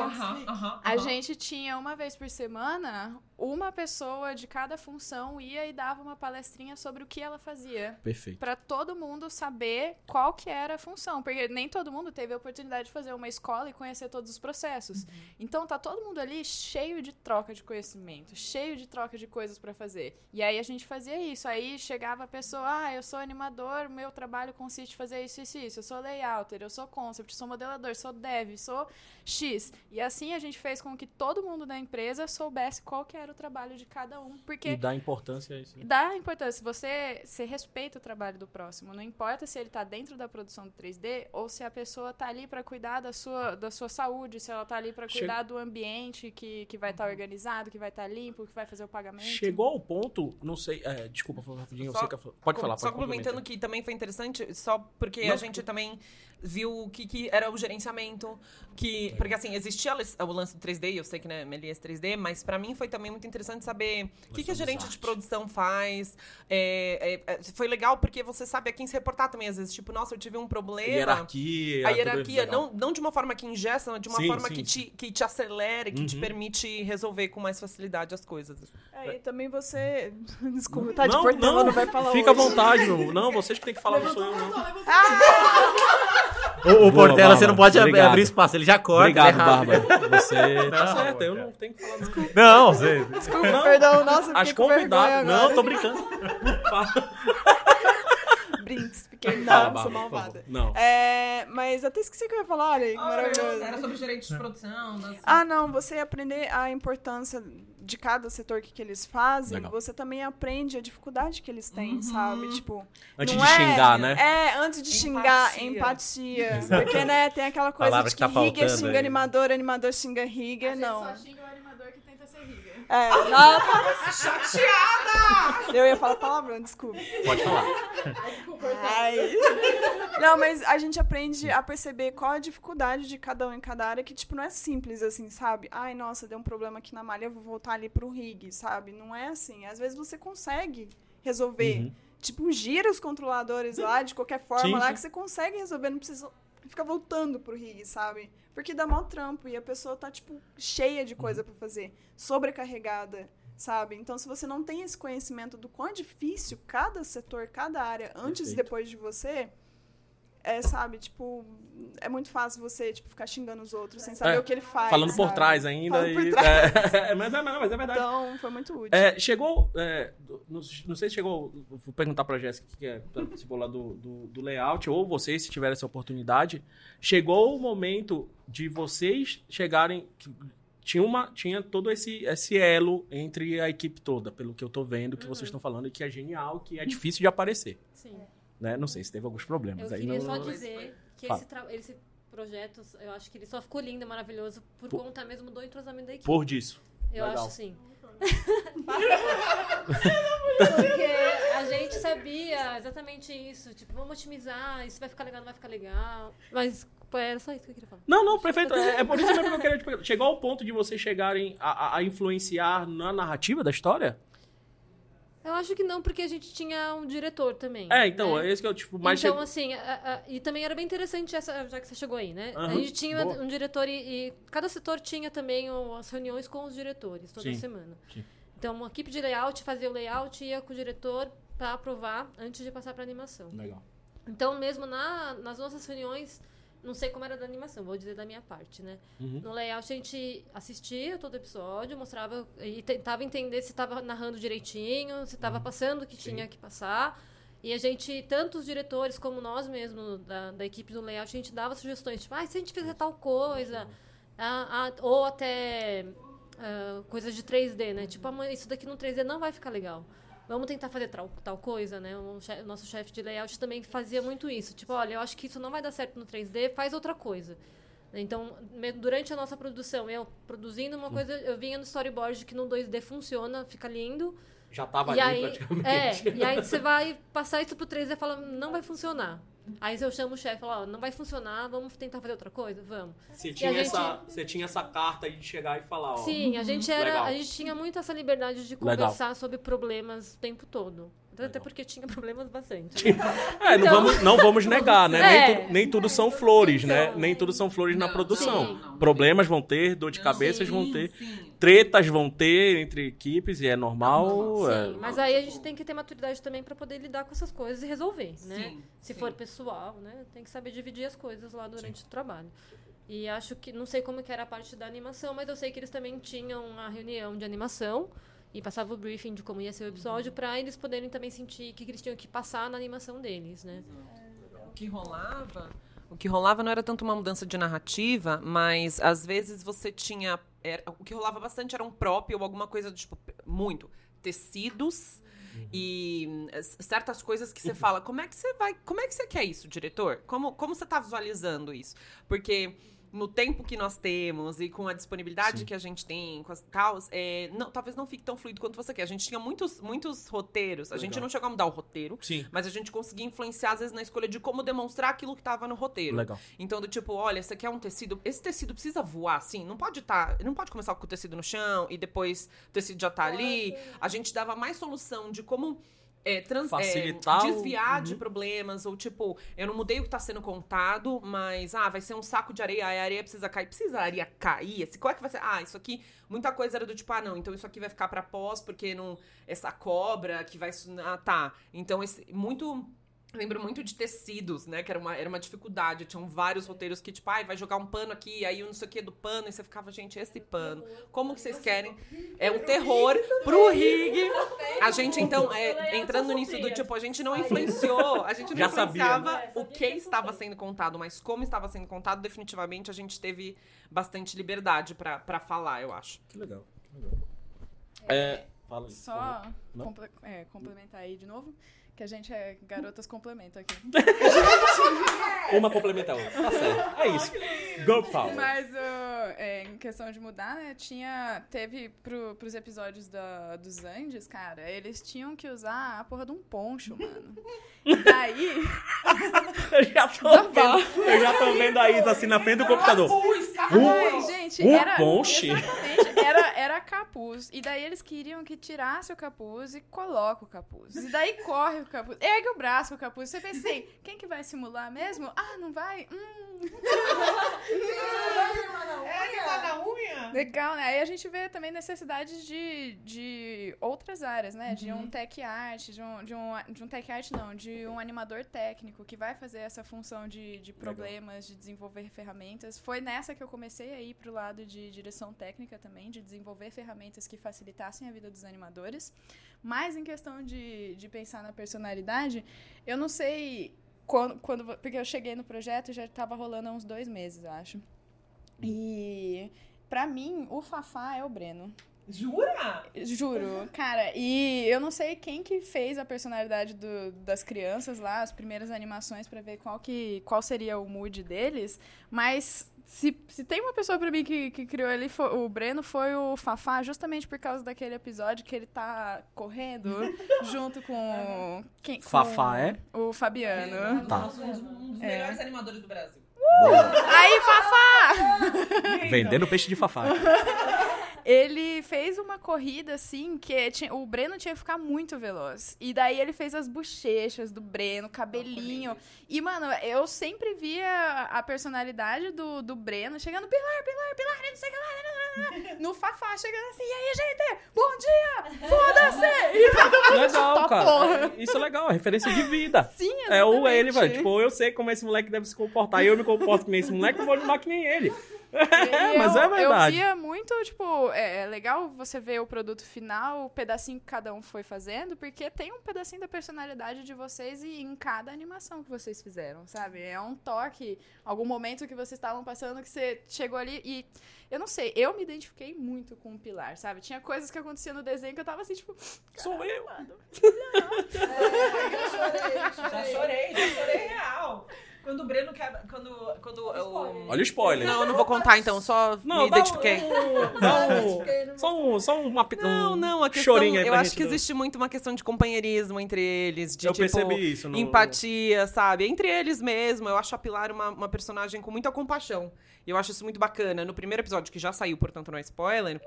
A gente tinha uma vez por semana, uma pessoa de cada função ia e dava uma palestrinha sobre o que ela fazia. Perfeito. Pra todo mundo saber qual que era a função, porque nem todo mundo teve a oportunidade de fazer uma escola e conhecer todos os processos. Então tá todo mundo ali cheio de troca de conhecimento, cheio de troca de coisas pra fazer. E aí a gente fazia isso, aí chegava a pessoa, ah, eu sou animador, meu trabalho consiste em fazer isso, isso, isso. Eu sou layouter, eu sou concept, sou modelador, sou dev, sou X. E assim a gente fez com que todo mundo da empresa soubesse qual que era o trabalho de cada um, porque E dá importância a isso. né? dá importância. Você, você respeita o trabalho do próximo. Não importa se ele tá dentro da produção do 3D ou se a pessoa tá ali para cuidar da sua, da sua saúde, se ela tá ali para Che- cuidar do ambiente que, que vai estar organizado, que vai estar limpo, que vai fazer o pagamento. Chegou ao ponto, não sei, é, desculpa, foi rapidinho, Só você quer falar. Pode Com- falar, Só pode complementando complementar. que também foi interessante, só porque Não. a gente também viu o que, que era o gerenciamento. Que, porque assim, existia o lance do 3D, eu sei que né, Melies 3D, mas pra mim foi também muito interessante saber o que, que a gerente arte. de produção faz. É, é, é, foi legal porque você sabe a quem se reportar também, às vezes, tipo, nossa, eu tive um problema. Hierarquia. A tudo hierarquia, não, não de uma forma que ingessa, mas de uma Sim, forma sim, que, sim. te, que te acelera e que te Uhum. permite resolver com mais facilidade as coisas. É, e também você. (laughs) Desculpa, tá de não, portão, não, não vai falar Fica à hoje. vontade, meu. Não, vocês que tem que falar, não sou eu, não. (laughs) O, o Boa, Portela, você não pode Obrigado. abrir espaço, ele já corta. Obrigado, ele é rápido. Bárbara. Você tá Não, certo, eu não tenho que falar, não. Não, você... Desculpa, perdão, nossa, As convidadas. agora. Não, tô brincando. (laughs) Brinks, fiquei não, sou Bárbara, por malvada. Não. É, mas até esqueci o que eu ia falar, olha, que maravilhoso. Era sobre gerente de produção. das- Ah, não, você aprender a importância de cada setor que, que eles fazem, Legal. você também aprende a dificuldade que eles têm, sabe? Tipo, Antes não de é- xingar, né? É, antes de xingar, Empatia. empatia. Porque, né, tem aquela coisa Palavra de que que, tá Riga faltando xinga aí. animador, animador xinga Riga, não. xinga o animador que tenta ser riga. É, ela tá chateada! Eu ia falar palavrão, desculpa. Pode falar. Ai. Não, mas a gente aprende a perceber qual a dificuldade de cada um em cada área, que, tipo, não é simples assim, sabe? Ai, nossa, deu um problema aqui na malha, eu vou voltar ali pro rig, sabe? Não é assim. Às vezes você consegue resolver. Uhum. Tipo, gira os controladores lá de qualquer forma Sim, lá sim. que você consegue resolver, não precisa ficar voltando pro rig, sabe? Porque dá mó trampo e a pessoa tá, tipo, cheia de coisa pra fazer, sobrecarregada, sabe? Então, se você não tem esse conhecimento do quão é difícil cada setor, cada área, antes e Perfeito. depois de você, é, sabe, tipo, é muito fácil você, tipo, ficar xingando os outros sem saber É, o que ele faz. Falando por sabe? trás ainda. Falando por e- trás. É, (laughs) mas, é, mas é verdade. Então, foi muito útil. É, chegou. é, não, não sei se chegou. Vou perguntar pra Jéssica que é, participou lá do, do, do layout, ou vocês, se tiverem essa oportunidade. Chegou o momento de vocês chegarem. Tinha, uma, tinha todo esse, esse elo entre a equipe toda, pelo que eu tô vendo, que vocês estão falando, e que é genial, que é (laughs) difícil de aparecer. Sim. Né? Não sei se teve alguns problemas Eu aí. queria não- só não- dizer que esse, tra- esse projeto, eu acho que ele só ficou lindo, maravilhoso, por, Por- conta mesmo do entrosamento da equipe. Por disso. Eu Legal. acho sim. (laughs) Porque a gente sabia exatamente isso. Tipo, vamos otimizar, isso vai ficar legal, não vai ficar legal. Mas era só isso que eu queria falar. Não, não, perfeito. É, é por isso mesmo que eu queria te perguntar. Chegou ao ponto de vocês chegarem a- a influenciar na narrativa da história? Eu acho que não, porque a gente tinha um diretor também. É, então, né? é isso que eu, tipo, mais então, chegou- assim, a- a- e também era bem interessante essa, já que você chegou aí, né? A Aham, gente tinha boa. um diretor e, e cada setor tinha também o- as reuniões com os diretores toda Sim, semana. sim. Então, uma equipe de layout fazia o layout e ia com o diretor para aprovar antes de passar para animação. Legal. Então, mesmo na, nas nossas reuniões, não sei como era da animação, vou dizer da minha parte, né? Uhum. No layout a gente assistia todo episódio, mostrava e tentava entender se estava narrando direitinho, se estava passando o que tinha que passar. E a gente, tanto os diretores como nós mesmos da, da equipe do layout, a gente dava sugestões, tipo, ah, se a gente fizer tal coisa, ah, ah, ou até ah, coisas de 3D, né? Tipo, ah, isso daqui no 3D não vai ficar legal. Vamos tentar fazer tal, tal coisa, né? O, che- o nosso chefe de layout também fazia muito isso. Tipo, olha, eu acho que isso não vai dar certo no 3D, faz outra coisa. Então, durante a nossa produção, eu produzindo uma coisa, eu vinha no storyboard que no 2D funciona, fica lindo. Já tava e ali aí, praticamente. é, e aí você vai passar isso pro 3D e fala, não vai funcionar. Aí eu chamo o chefe e falo, ó, não vai funcionar, vamos tentar fazer outra coisa? Vamos. Você tinha, gente- essa, você tinha essa carta aí de chegar e falar, ó. Sim, a gente era. Legal. A gente tinha muito essa liberdade de Legal. conversar sobre problemas o tempo todo. Até Legal. porque tinha (laughs) problemas bastante. né? É, não, Então- vamos, não vamos negar, né? (laughs) É. Nem, tu- nem tudo são flores, né? Nem tudo são flores na Não, produção. Sim. não, não. Problemas vão ter, dor de Não, cabeças sim, vão ter, sim. tretas vão ter entre equipes e é normal. Sim, é. mas aí a gente tem que ter maturidade também pra poder lidar com essas coisas e resolver, né? Se sim. for pessoal, né? Tem que saber dividir as coisas lá durante o trabalho. E acho que, não sei como que era a parte da animação, mas eu sei que eles também tinham a reunião de animação e passava o briefing de como ia ser o episódio pra eles poderem também sentir o que eles tinham que passar na animação deles, né? O que rolava, o que rolava não era tanto uma mudança de narrativa, mas às vezes você tinha, era- o que rolava bastante era um próprio ou alguma coisa do tipo muito tecidos e hum, s- certas coisas que você fala, como é que você vai, como é que você quer isso, diretor? Como como você tá visualizando isso? Porque no tempo que nós temos e com a disponibilidade que a gente tem, com as tals, é, não, talvez não fique tão fluido quanto você quer. A gente tinha muitos, muitos roteiros. A gente não chegou a mudar o roteiro, Sim. mas a gente conseguia influenciar, às vezes, na escolha de como demonstrar aquilo que tava no roteiro. Legal. Então, do tipo, olha, você quer um tecido. Esse tecido precisa voar, assim. Não pode estar. não pode começar com o tecido no chão e depois o tecido já tá ali. A gente dava mais solução de como. É, trans, é, Facilitar o- desviar de Uhum. problemas, ou tipo, eu não mudei o que tá sendo contado, mas ah, vai ser um saco de areia, a areia precisa cair. Precisa a areia cair? Esse, qual é que vai ser? Ah, isso aqui, muita coisa era do tipo, ah, não, então isso aqui vai ficar pra pós, porque não. Essa cobra que vai. Ah, tá. Então, esse. Muito. Lembro muito de tecidos, né? Que era uma, era uma dificuldade. Tinham vários roteiros que, tipo, ai, vai jogar um pano aqui, aí um não sei o que do pano, e você ficava, gente, esse pano, como que vocês querem? É um terror pro rig. A gente, então, é, entrando nisso do tipo, a gente não influenciou, a gente (laughs) não Já sabia, influenciava o que estava sendo contado, mas como estava sendo contado, definitivamente a gente teve bastante liberdade pra, pra falar, eu acho. Que legal. que legal. É, fala aí. Só Não? comple- é, complementar aí de novo, que a gente é garotas complemento aqui. (laughs) Uma complementa a outra. Tá certo. É isso. Go power. Mas uh, é, em questão de mudar, né, tinha. Teve pro, pros episódios da, dos Andes, cara, eles tinham que usar a porra de um poncho, mano. E daí. (laughs) Eu já tô vendo, eu já tô vendo a Isa assim na frente do computador. Ai, gente, um era. ponche? Exatamente, era, era capuz. E daí eles queriam que tirasse o capuz e coloca o capuz. E daí corre o capuz. Ergue o braço com o capuz. Você pensa assim, (laughs) quem que vai simular mesmo? Ah, não vai? Hum. Legal, né? Aí a gente vê também necessidades de, de outras áreas, né? De um tech art, de um, de, um, de um tech art não, de um animador técnico que vai fazer essa função de, de problemas, de desenvolver ferramentas. Foi nessa que eu comecei a ir pro lado de direção técnica também, de desenvolver ferramentas que facilitassem a vida dos animadores. Mas em questão de, de pensar na personalidade, eu não sei quando, quando. Porque eu cheguei no projeto e já tava rolando há uns dois meses, eu acho. E pra mim, o Fafá é o Breno. Jura? Juro, cara, e eu não sei quem que fez a personalidade do- das crianças lá, as primeiras animações pra ver qual que qual seria o mood deles, mas se, se tem uma pessoa pra mim que, que criou ele, foi- o Breno foi o Fafá, justamente por causa daquele episódio que ele tá correndo (laughs) junto com quem com Fafá é? o Fabiano. Tá. Nós somos um dos É. melhores animadores do Brasil. Aí, Fafá! (laughs) Vendendo peixe de fafá. (laughs) Ele fez uma corrida assim que tinha- o Breno tinha que ficar muito veloz. E daí ele fez as bochechas do Breno, cabelinho. E, mano, eu sempre via a personalidade do, do Breno chegando, Pilar, Pilar, Pilar, não sei o que lá. lá, lá, lá", No Fafá, chegando assim, e aí, gente, bom dia, foda-se! E todo mundo Legal, "Tá, cara. porra." É- Isso é legal, é referência de vida. Sim, É o exatamente. ele, velho. Tipo, eu sei como esse moleque deve se comportar. E eu me comporto que nem esse moleque, eu vou animar que nem ele. E (laughs) Mas eu, é verdade. Eu via muito, tipo, é, é legal você ver o produto final, o pedacinho que cada um foi fazendo, porque tem um pedacinho da personalidade de vocês e em cada animação que vocês fizeram, sabe? É um toque, algum momento que vocês estavam passando que você chegou ali e. Eu não sei, eu me identifiquei muito com o Pilar, sabe? Tinha coisas que aconteciam no desenho que eu tava assim, tipo. Sou eu. (laughs) Já chorei, já chorei real. Quando o Breno quebra. Quando. quando o... Olha o spoiler. Não, eu não vou contar então, só Não, me dá um- identifiquei. Dá um- Só um, só uma, Não, um não, a questão. chorinho aí Eu acho gente que do- existe muito uma questão de companheirismo entre eles, de Eu tipo, percebi isso no- empatia, sabe? Entre eles mesmo. Eu acho a Pilar uma, uma personagem com muita compaixão. E eu acho isso muito bacana. No primeiro episódio, que já saiu, portanto não é spoiler.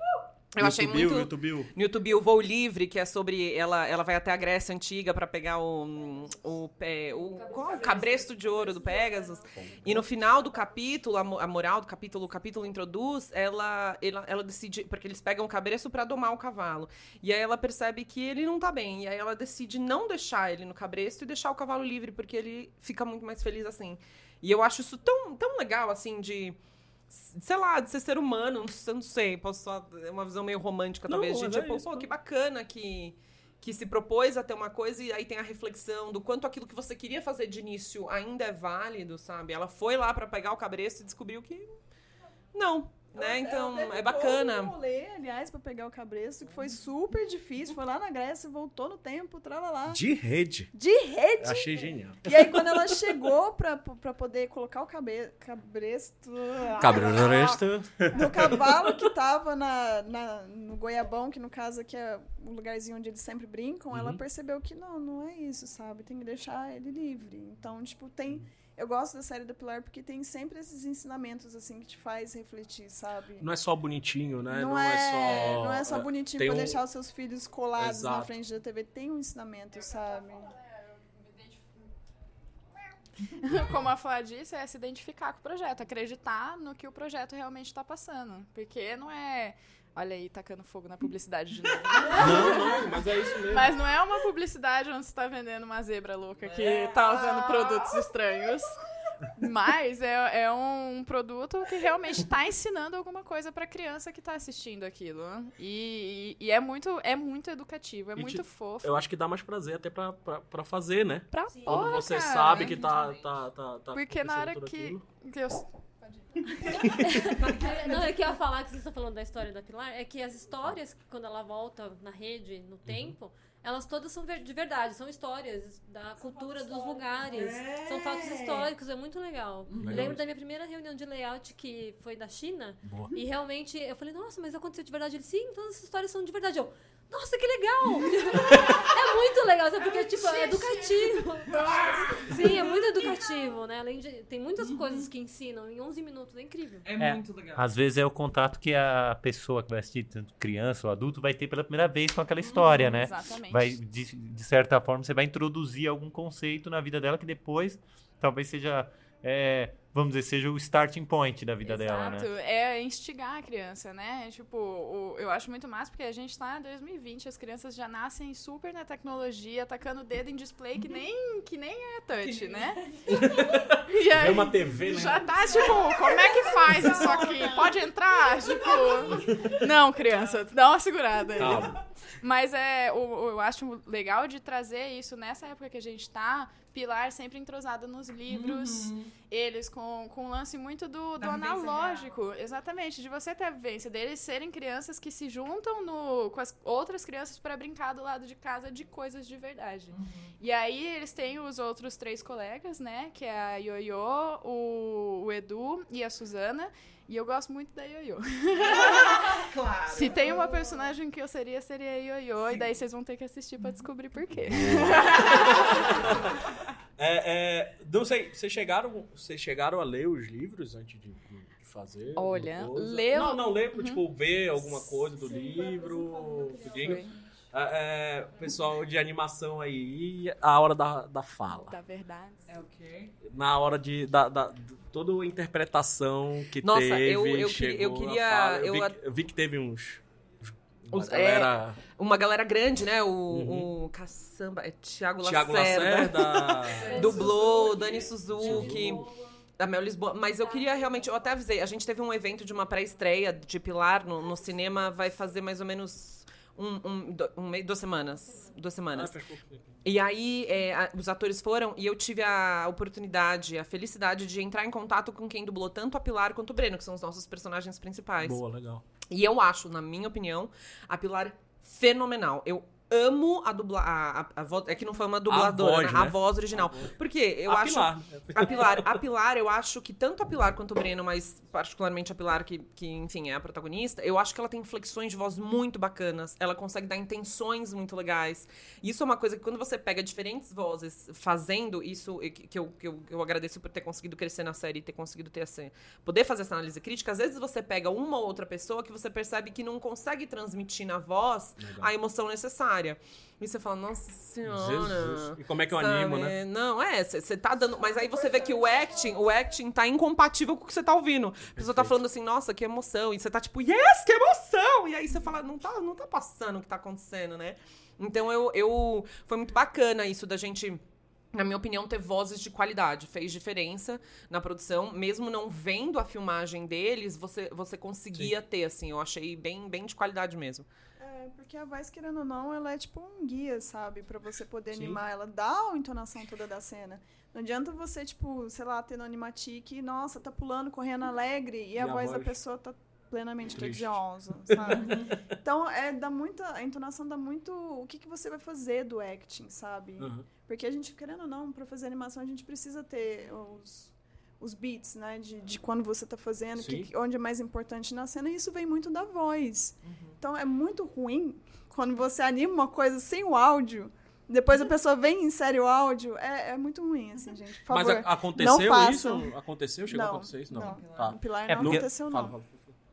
Eu achei YouTube, muito. YouTube. No YouTube, o Voo Livre, que é sobre. Ela, ela vai até a Grécia Antiga pra pegar o. O, pé- o, qual? o cabresto de ouro do Pegasus. E no final do capítulo, a, mo- a moral do capítulo, o capítulo introduz, ela, ela, ela decide. Porque eles pegam o cabresto pra domar o cavalo. E aí ela percebe que ele não tá bem. E aí ela decide não deixar ele no cabresto e deixar o cavalo livre, porque ele fica muito mais feliz assim. E eu acho isso tão, tão legal, assim, de sei lá, de ser ser humano, não sei, não sei, posso só, é uma visão meio romântica Não, talvez, de mas é tipo, isso, pô, que bacana que que se propôs a ter uma coisa e aí tem a reflexão do quanto aquilo que você queria fazer de início ainda é válido, sabe? Ela foi lá pra pegar o cabresto e descobriu que não, né? Então, Ela teve é bacana. um rolê, aliás, pra pegar o cabresto, que foi super difícil. Foi lá na Grécia, voltou no tempo, tralalá. De rede. De rede. Achei genial. E aí, quando ela chegou pra, pra poder colocar o cabe, cabresto Cabresto. no cavalo que tava na, na- no Goiabão, que no caso aqui é o lugarzinho onde eles sempre brincam, ela Uhum. percebeu que não, não é isso, sabe? Tem que deixar ele livre. Então, tipo, tem. Eu gosto da série da Pilar porque tem sempre esses ensinamentos, assim, que te faz refletir, sabe? Não é só bonitinho, né? Não, é, só. não é só bonitinho tem pra um- deixar os seus filhos colados na Exato. frente da TV. Tem um ensinamento, sabe? (laughs) Como a Flá disse, é se identificar com o projeto, acreditar no que o projeto realmente está passando. Porque não é. Olha aí, tacando fogo na publicidade de novo. (laughs) Não, não, mas é isso mesmo. Mas não é uma publicidade onde você tá vendendo uma zebra louca que tá usando produtos estranhos. Mas é, é um produto que realmente tá ensinando alguma coisa pra criança que tá assistindo aquilo. E, e- e é, muito, é muito educativo, é E muito te- fofo. Eu acho que dá mais prazer até pra, pra, pra fazer, né? Pra Quando porra, você cara. sabe que tá. tá, tá, tá Porque na hora tudo que, aquilo. Que eu (laughs) Não, é que eu ia falar que vocês estão falando da história da Pilar, é que as histórias, quando ela volta na rede, Uhum. no tempo, elas todas são de verdade, são histórias da cultura dos lugares. São fatos históricos, é muito legal. Eu Legal lembro da minha primeira reunião de layout que foi da China. Boa. E realmente eu falei, nossa, mas aconteceu de verdade? Ele, sim, todas essas histórias são de verdade. Eu, nossa, que legal! (laughs) é muito legal, sabe? Porque, tipo, é educativo. Sim, é muito educativo, né? Além de. Tem muitas coisas que ensinam em 11 minutos, é incrível. É, É. muito legal. Às vezes é o contato que a pessoa que vai assistir, tanto criança ou adulto, vai ter pela primeira vez com aquela história, né? Exatamente. Vai, de, de certa forma, você vai introduzir algum conceito na vida dela que depois talvez seja, é, vamos dizer, seja o starting point da vida dela, Exato, né? é instigar a criança, né? Tipo, o- eu acho muito massa porque a gente tá em 2020, as crianças já nascem super na tecnologia, tacando o dedo em display que nem, que nem é touch, né? E É aí, uma TV, né? já tá, tipo, como é que faz isso aqui? Pode entrar? Tipo, não, criança, dá uma segurada aí. Calma. Mas é, o, o- eu acho legal de trazer isso nessa época que a gente tá, Pilar sempre entrosada nos livros, eles com, com um lance muito do, do analógico. Exatamente, de você ter a vivência deles serem crianças que se juntam no, com as outras crianças para brincar do lado de casa de coisas de verdade. E aí eles têm os outros três colegas, né? Que é a Ioiô, o, o Edu e a Suzana. E eu gosto muito da Ioiô. (laughs) Claro. Se tem uma personagem que eu seria, seria a Ioiô. E daí vocês vão ter que assistir pra descobrir por quê. (laughs) É, é, não sei, vocês chegaram, vocês chegaram a ler os livros antes de, de fazer? Olha, leu- Não, não, lembro, tipo, ver alguma coisa do livro. tudinho. Foi. É, é, pessoal de animação aí, a hora da, da fala. Da verdade. É o quê? Na hora de. Da, da- de toda a interpretação que Nossa, teve. eu- eu eu a queria- fala. Eu, eu vi, a- eu vi que teve uns. Uma Os- galera. Uma galera grande, né? O, Uhum. o caçamba, é Thiago, Thiago Lacerda. Lacerda. (laughs) Dublou, Dani Suzuki. Da Mel Lisboa. Mas eu queria realmente, eu até avisei, a gente teve um evento de uma pré-estreia de Pilar no, no cinema, vai fazer mais ou menos um, um, um mês, duas semanas. Duas Ah, semanas. pouco tempo. E aí, é, a- os atores foram e eu tive a oportunidade, a felicidade de entrar em contato com quem dublou tanto a Pilar quanto o Breno, que são os nossos personagens principais. Boa, legal. E eu acho, na minha opinião, a Pilar fenomenal. Eu amo a dubla a, a, a voz, é que não foi uma dubladora, voz, né? a né? voz original. Porque eu A acho Pilar. a Pilar, a Pilar, eu acho que tanto a Pilar quanto o Breno, mas particularmente a Pilar, que, que enfim, é a protagonista, eu acho que ela tem inflexões de voz muito bacanas. Ela consegue dar intenções muito legais. Isso é uma coisa que quando você pega diferentes vozes fazendo isso, que, eu, que, eu, que eu agradeço por ter conseguido crescer na série e ter conseguido ter essa, poder fazer essa análise crítica, às vezes você pega uma ou outra pessoa que você percebe que não consegue transmitir na voz a emoção necessária. E você fala, nossa senhora. Jesus. E como é que eu Sabe? animo, né? Não, é, você tá dando. Mas aí você vê que o acting, o acting tá incompatível com o que você tá ouvindo. A pessoa tá falando assim, nossa, que emoção. E você tá tipo, yes, que emoção! E aí você fala, não tá, não tá passando o que tá acontecendo, né? Então eu, eu. Foi muito bacana isso da gente. Na minha opinião, ter vozes de qualidade. Fez diferença na produção. Mesmo não vendo a filmagem deles, você, você conseguia ter, assim. Eu achei bem, bem de qualidade mesmo. É, porque a voz, querendo ou não, ela é tipo um guia, sabe? Pra você poder Sim. animar. Ela dá a entonação toda da cena. Não adianta você, tipo, sei lá, ter no animatic, nossa, tá pulando, correndo alegre, e, a, a voz, da voz? pessoa tá plenamente tediosa, (laughs) sabe? então, é, dá muita, a entonação dá muito o que, que você vai fazer do acting, sabe? Uhum. Porque a gente, querendo ou não, pra fazer animação, a gente precisa ter os, os beats, né? De, de quando você tá fazendo, que, onde é mais importante na cena, e isso vem muito da voz. Uhum. Então é muito ruim quando você anima uma coisa sem o áudio, depois a pessoa vem e insere o áudio. É, é muito ruim, assim, gente. Por Mas favor. a- aconteceu não façam. isso? Aconteceu? Chegou a Não, acontecer isso? Não. não. Tá. No Pilar É não porque- aconteceu, Fala, não. fala.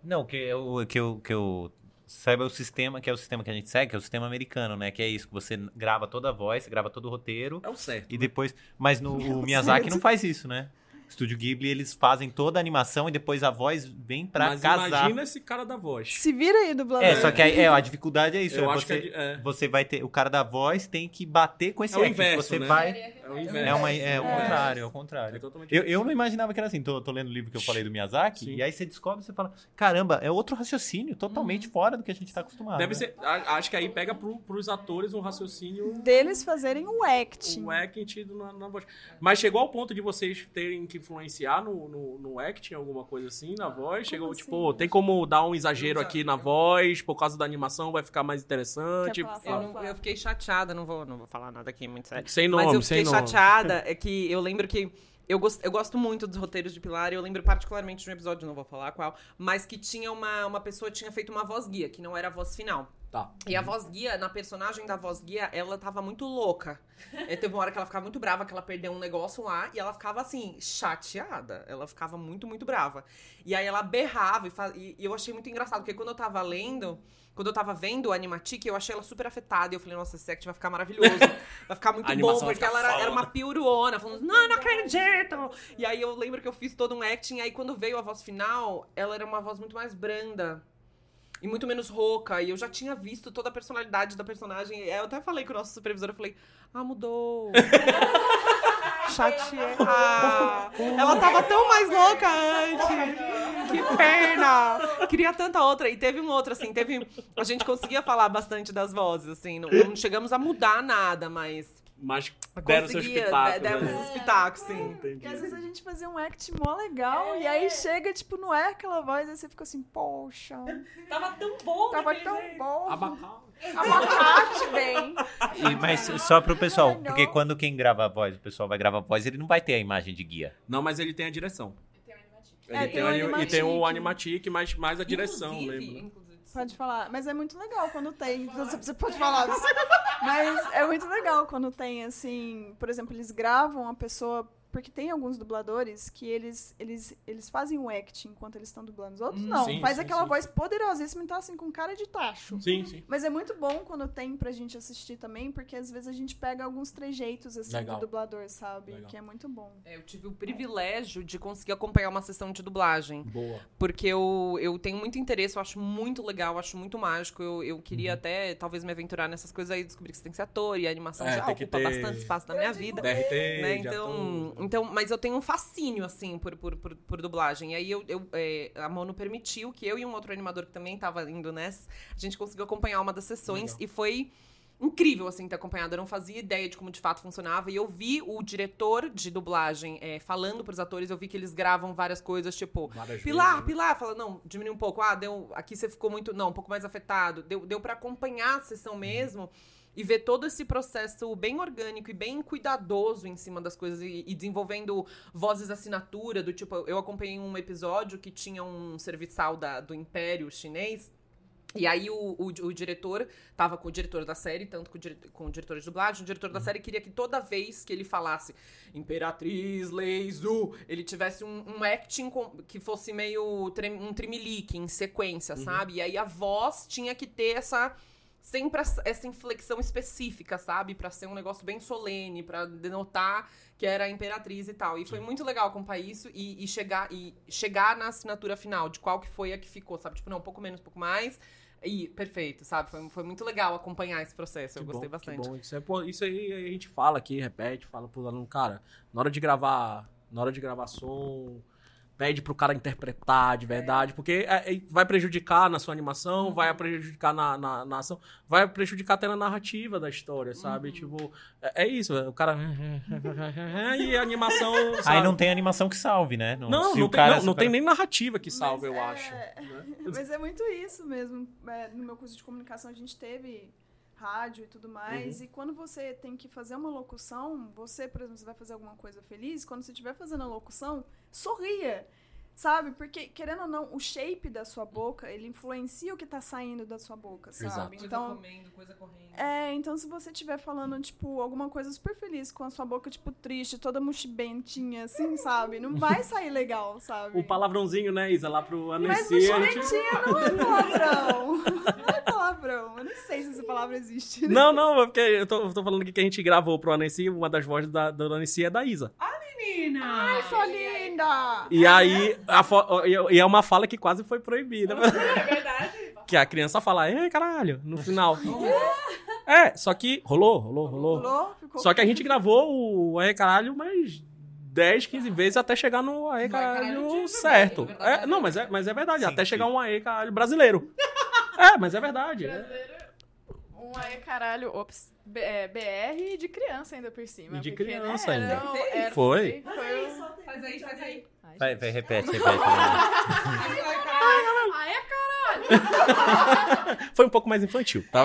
Não, que eu, que eu, que eu saiba o sistema, que é o sistema que a gente segue, que é o sistema americano, né? Que é isso, que você grava toda a voz, você grava todo o roteiro É o certo. e depois. Mas no o (laughs) Miyazaki não faz isso, né? Estúdio Ghibli, eles fazem toda a animação e depois a voz vem pra Mas casar. imagina esse cara da voz. Se vira aí, dublador. É, só que aí, é, a dificuldade é isso. Eu é acho você, que é, é. você vai ter. O cara da voz tem que bater com esse É o inverso, Você né? vai. É o inverso. É, uma, é o É. contrário, é o É contrário. totalmente Eu, eu não imaginava que era assim. Tô, tô lendo o livro que eu falei do Miyazaki, Sim. e aí você descobre e você fala: caramba, é outro raciocínio, totalmente fora do que a gente tá acostumado. Deve né? ser. Acho que aí pega pro, pros atores um raciocínio. Deles fazerem o acting. Um acting na, na voz. Mas chegou ao ponto de vocês terem que influenciar no, no, no acting, alguma coisa assim, na voz? Chegou, assim? tipo, tem como dar um exagero aqui na voz, por causa da animação vai ficar mais interessante. Falar? Eu, não- eu fiquei chateada, não vou, não vou falar nada aqui muito sério. Sem nome, Mas eu sem fiquei nome. chateada, é que eu lembro que. Eu gosto, eu gosto muito dos roteiros de Pilar, e eu lembro particularmente de um episódio, não vou falar qual, mas que tinha uma, uma pessoa tinha feito uma voz guia, que não era a voz final. Tá. E a voz guia, na personagem da voz guia, ela tava muito louca. É, teve uma hora que ela ficava muito brava, que ela perdeu um negócio lá, e ela ficava assim, chateada. Ela ficava muito, muito brava. E aí ela berrava, e, fa- e- e eu achei muito engraçado, porque quando eu tava lendo, quando eu tava vendo o Animatic, eu achei ela super afetada. E eu falei, nossa, esse act vai ficar maravilhoso. (laughs) Vai ficar muito bom, porque ficar ela era, era uma piuruona, falando, não, não acredito! E aí eu lembro que eu fiz todo um acting, e aí quando veio a voz final, ela era uma voz muito mais branda. E muito menos rouca. E eu já tinha visto toda a personalidade da personagem. Eu até falei com o nosso supervisor, eu falei, ah, mudou. (laughs) Chateada. Ah, ela tava tão mais louca antes. Que perna. Queria tanta outra. E teve um outro, assim, teve. A gente conseguia falar bastante das vozes, assim. Não, não chegamos a mudar nada, mas. Mas deram seus pitacos. Demos né? os pitacos, sim. Entendi. Porque às vezes a gente fazia um act mó legal, e aí chega, tipo, não é aquela voz, aí você fica assim, poxa, Tava tão bom. tava tão bom. Abacate. Abacate bem. E- mas só pro pessoal, porque quando quem grava a voz, o pessoal vai gravar a voz, ele não vai ter a imagem de guia. Não, mas ele tem a direção. Ele É, tem, tem o o anim- e tem o animatic. animatic, mas mais a direção, Inclusive- lembra? inclusive- Pode falar, mas é muito legal quando tem. Você você pode falar. (laughs) Mas é muito legal quando tem, assim. Por exemplo, eles gravam a pessoa. Porque tem alguns dubladores que eles, eles, eles fazem o acting enquanto eles estão dublando. Os outros Hum, não. sim, Faz sim, aquela sim. voz poderosíssima e tá assim com cara de tacho. Sim, sim. Mas é muito bom quando tem pra gente assistir também, porque às vezes a gente pega alguns trejeitos assim Legal. do dublador, sabe? Legal. Que é muito bom. É, Eu tive o privilégio de conseguir acompanhar uma sessão de dublagem. Boa. Porque eu, eu tenho muito interesse, eu acho muito legal, eu acho muito mágico. Eu, eu queria Uhum. até, talvez, me aventurar nessas coisas aí, descobrir que você tem que ser ator e a animação É, já tem que ocupa ter- bastante espaço na minha vida. DRT, Né? Então. Então, mas eu tenho um fascínio, assim, por, por, por, por dublagem. E aí eu, eu, é, a Mono permitiu que eu e um outro animador que também tava indo nessas, a gente conseguiu acompanhar uma das sessões e foi incrível, assim, ter acompanhado. Eu não fazia ideia de como de fato funcionava. E eu vi o diretor de dublagem é, falando pros atores, eu vi que eles gravam várias coisas, tipo, Pilar, né? Pilar, fala, não, diminui um pouco. Ah, deu, aqui você ficou muito, não, um pouco mais afetado. Deu, deu para acompanhar a sessão mesmo. E ver todo esse processo bem orgânico e bem cuidadoso em cima das coisas e, e desenvolvendo vozes assinatura, do tipo, eu acompanhei um episódio que tinha um serviçal da, do Império Chinês e aí o, o, o diretor tava com o diretor da série, tanto com o, dire, com o diretor de dublagem, o diretor da série queria que toda vez que ele falasse Imperatriz Leizu, ele tivesse um, um acting com- que fosse meio trem, um tremelique em sequência, sabe? E aí a voz tinha que ter essa sempre essa- inflexão específica, sabe? Pra ser um negócio bem solene, pra denotar que era a imperatriz e tal. E foi muito legal acompanhar isso e, e chegar e chegar na assinatura final de qual que foi a que ficou, sabe? Tipo, não, um pouco menos, um pouco mais. E perfeito, sabe? Foi, foi muito legal acompanhar esse processo. Eu Que gostei bom, bastante. bom. Isso, é, pô, isso aí a gente fala aqui, repete, fala pro aluno, cara, na hora de gravar, na hora de gravar som, pede pro cara interpretar de verdade, porque é- é- vai prejudicar na sua animação, Uhum. vai prejudicar na, na, na ação, vai prejudicar até na narrativa da história, Uhum. sabe? Tipo, é, é isso, o cara. (laughs) (laughs) e a animação. Aí sabe? não tem animação que salve, né? Não, não, o tem, cara- não, não o tem cara- nem narrativa que salve, Mas eu é- acho. né? (laughs) Mas é muito isso mesmo. É, no meu curso de comunicação a gente teve rádio e tudo mais. E quando você tem que fazer uma locução, você, por exemplo, você vai fazer alguma coisa feliz, quando você estiver fazendo a locução, sorria. Sabe? Porque, querendo ou não, o shape da sua boca, ele influencia o que tá saindo da sua boca, sabe? Exato. Coisa Então, comendo, coisa correndo. é, então se você estiver falando, tipo, alguma coisa super feliz com a sua boca, tipo, triste, toda mochibentinha, assim, sabe? Não vai (laughs) sair legal, sabe? O palavrãozinho, né, Isa, lá pro Mas Annecy. a gente- mochibentinha não é palavrão. Não é palavrão. Eu nem sei se essa palavra existe. né? Não, não, é porque eu tô, eu tô falando aqui que a gente gravou pro Annecy, uma das vozes da, da Annecy é da Isa. Menina! Ai, sua linda! E aí, a fo- e é uma fala que quase foi proibida. É verdade. (laughs) Que a criança fala, ei, caralho, no final. (laughs) É, só que rolou, rolou, rolou. Rolou? Ficou Só que a gente gravou o Aê Caralho umas 10, 15 vezes até chegar no Aê Aê Caralho certo. é É, não, mas é, mas é verdade, Sim, até sim. chegar um Aê Caralho brasileiro. (laughs) É, mas é verdade. Um aí, caralho, ops, B- é, BR de criança ainda por cima. E de porque, criança né, ainda. era- Foi. foi o- Faz aí, faz aí. Ai, Vai, vai, repete, repete. Ai, é caralho! Foi um pouco mais infantil, tá?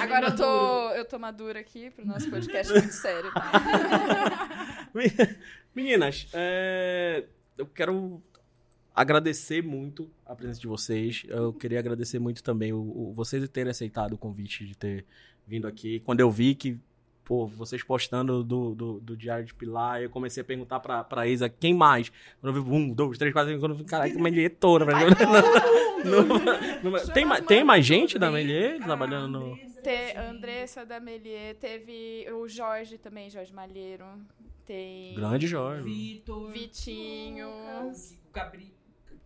Agora eu tô, eu tô madura aqui pro nosso podcast muito sério, tá? (laughs) Meninas, é, eu quero agradecer muito a presença de vocês. Eu queria agradecer muito também o, o- vocês terem aceitado o convite de ter vindo aqui. Quando eu vi que, pô, vocês postando do, do, do Diário de Pilar, eu comecei a perguntar pra, pra Isa quem mais. Quando eu vi um, dois, três, quatro, cinco, quando eu vi, caralho, que Melier toda. tem, ma- tem mais gente da Melier trabalhando no... Te, Andressa da Melier, teve o Jorge também, Jorge Malheiro. Tem Grande Jorge. Vitor. Vitinho, Gabri...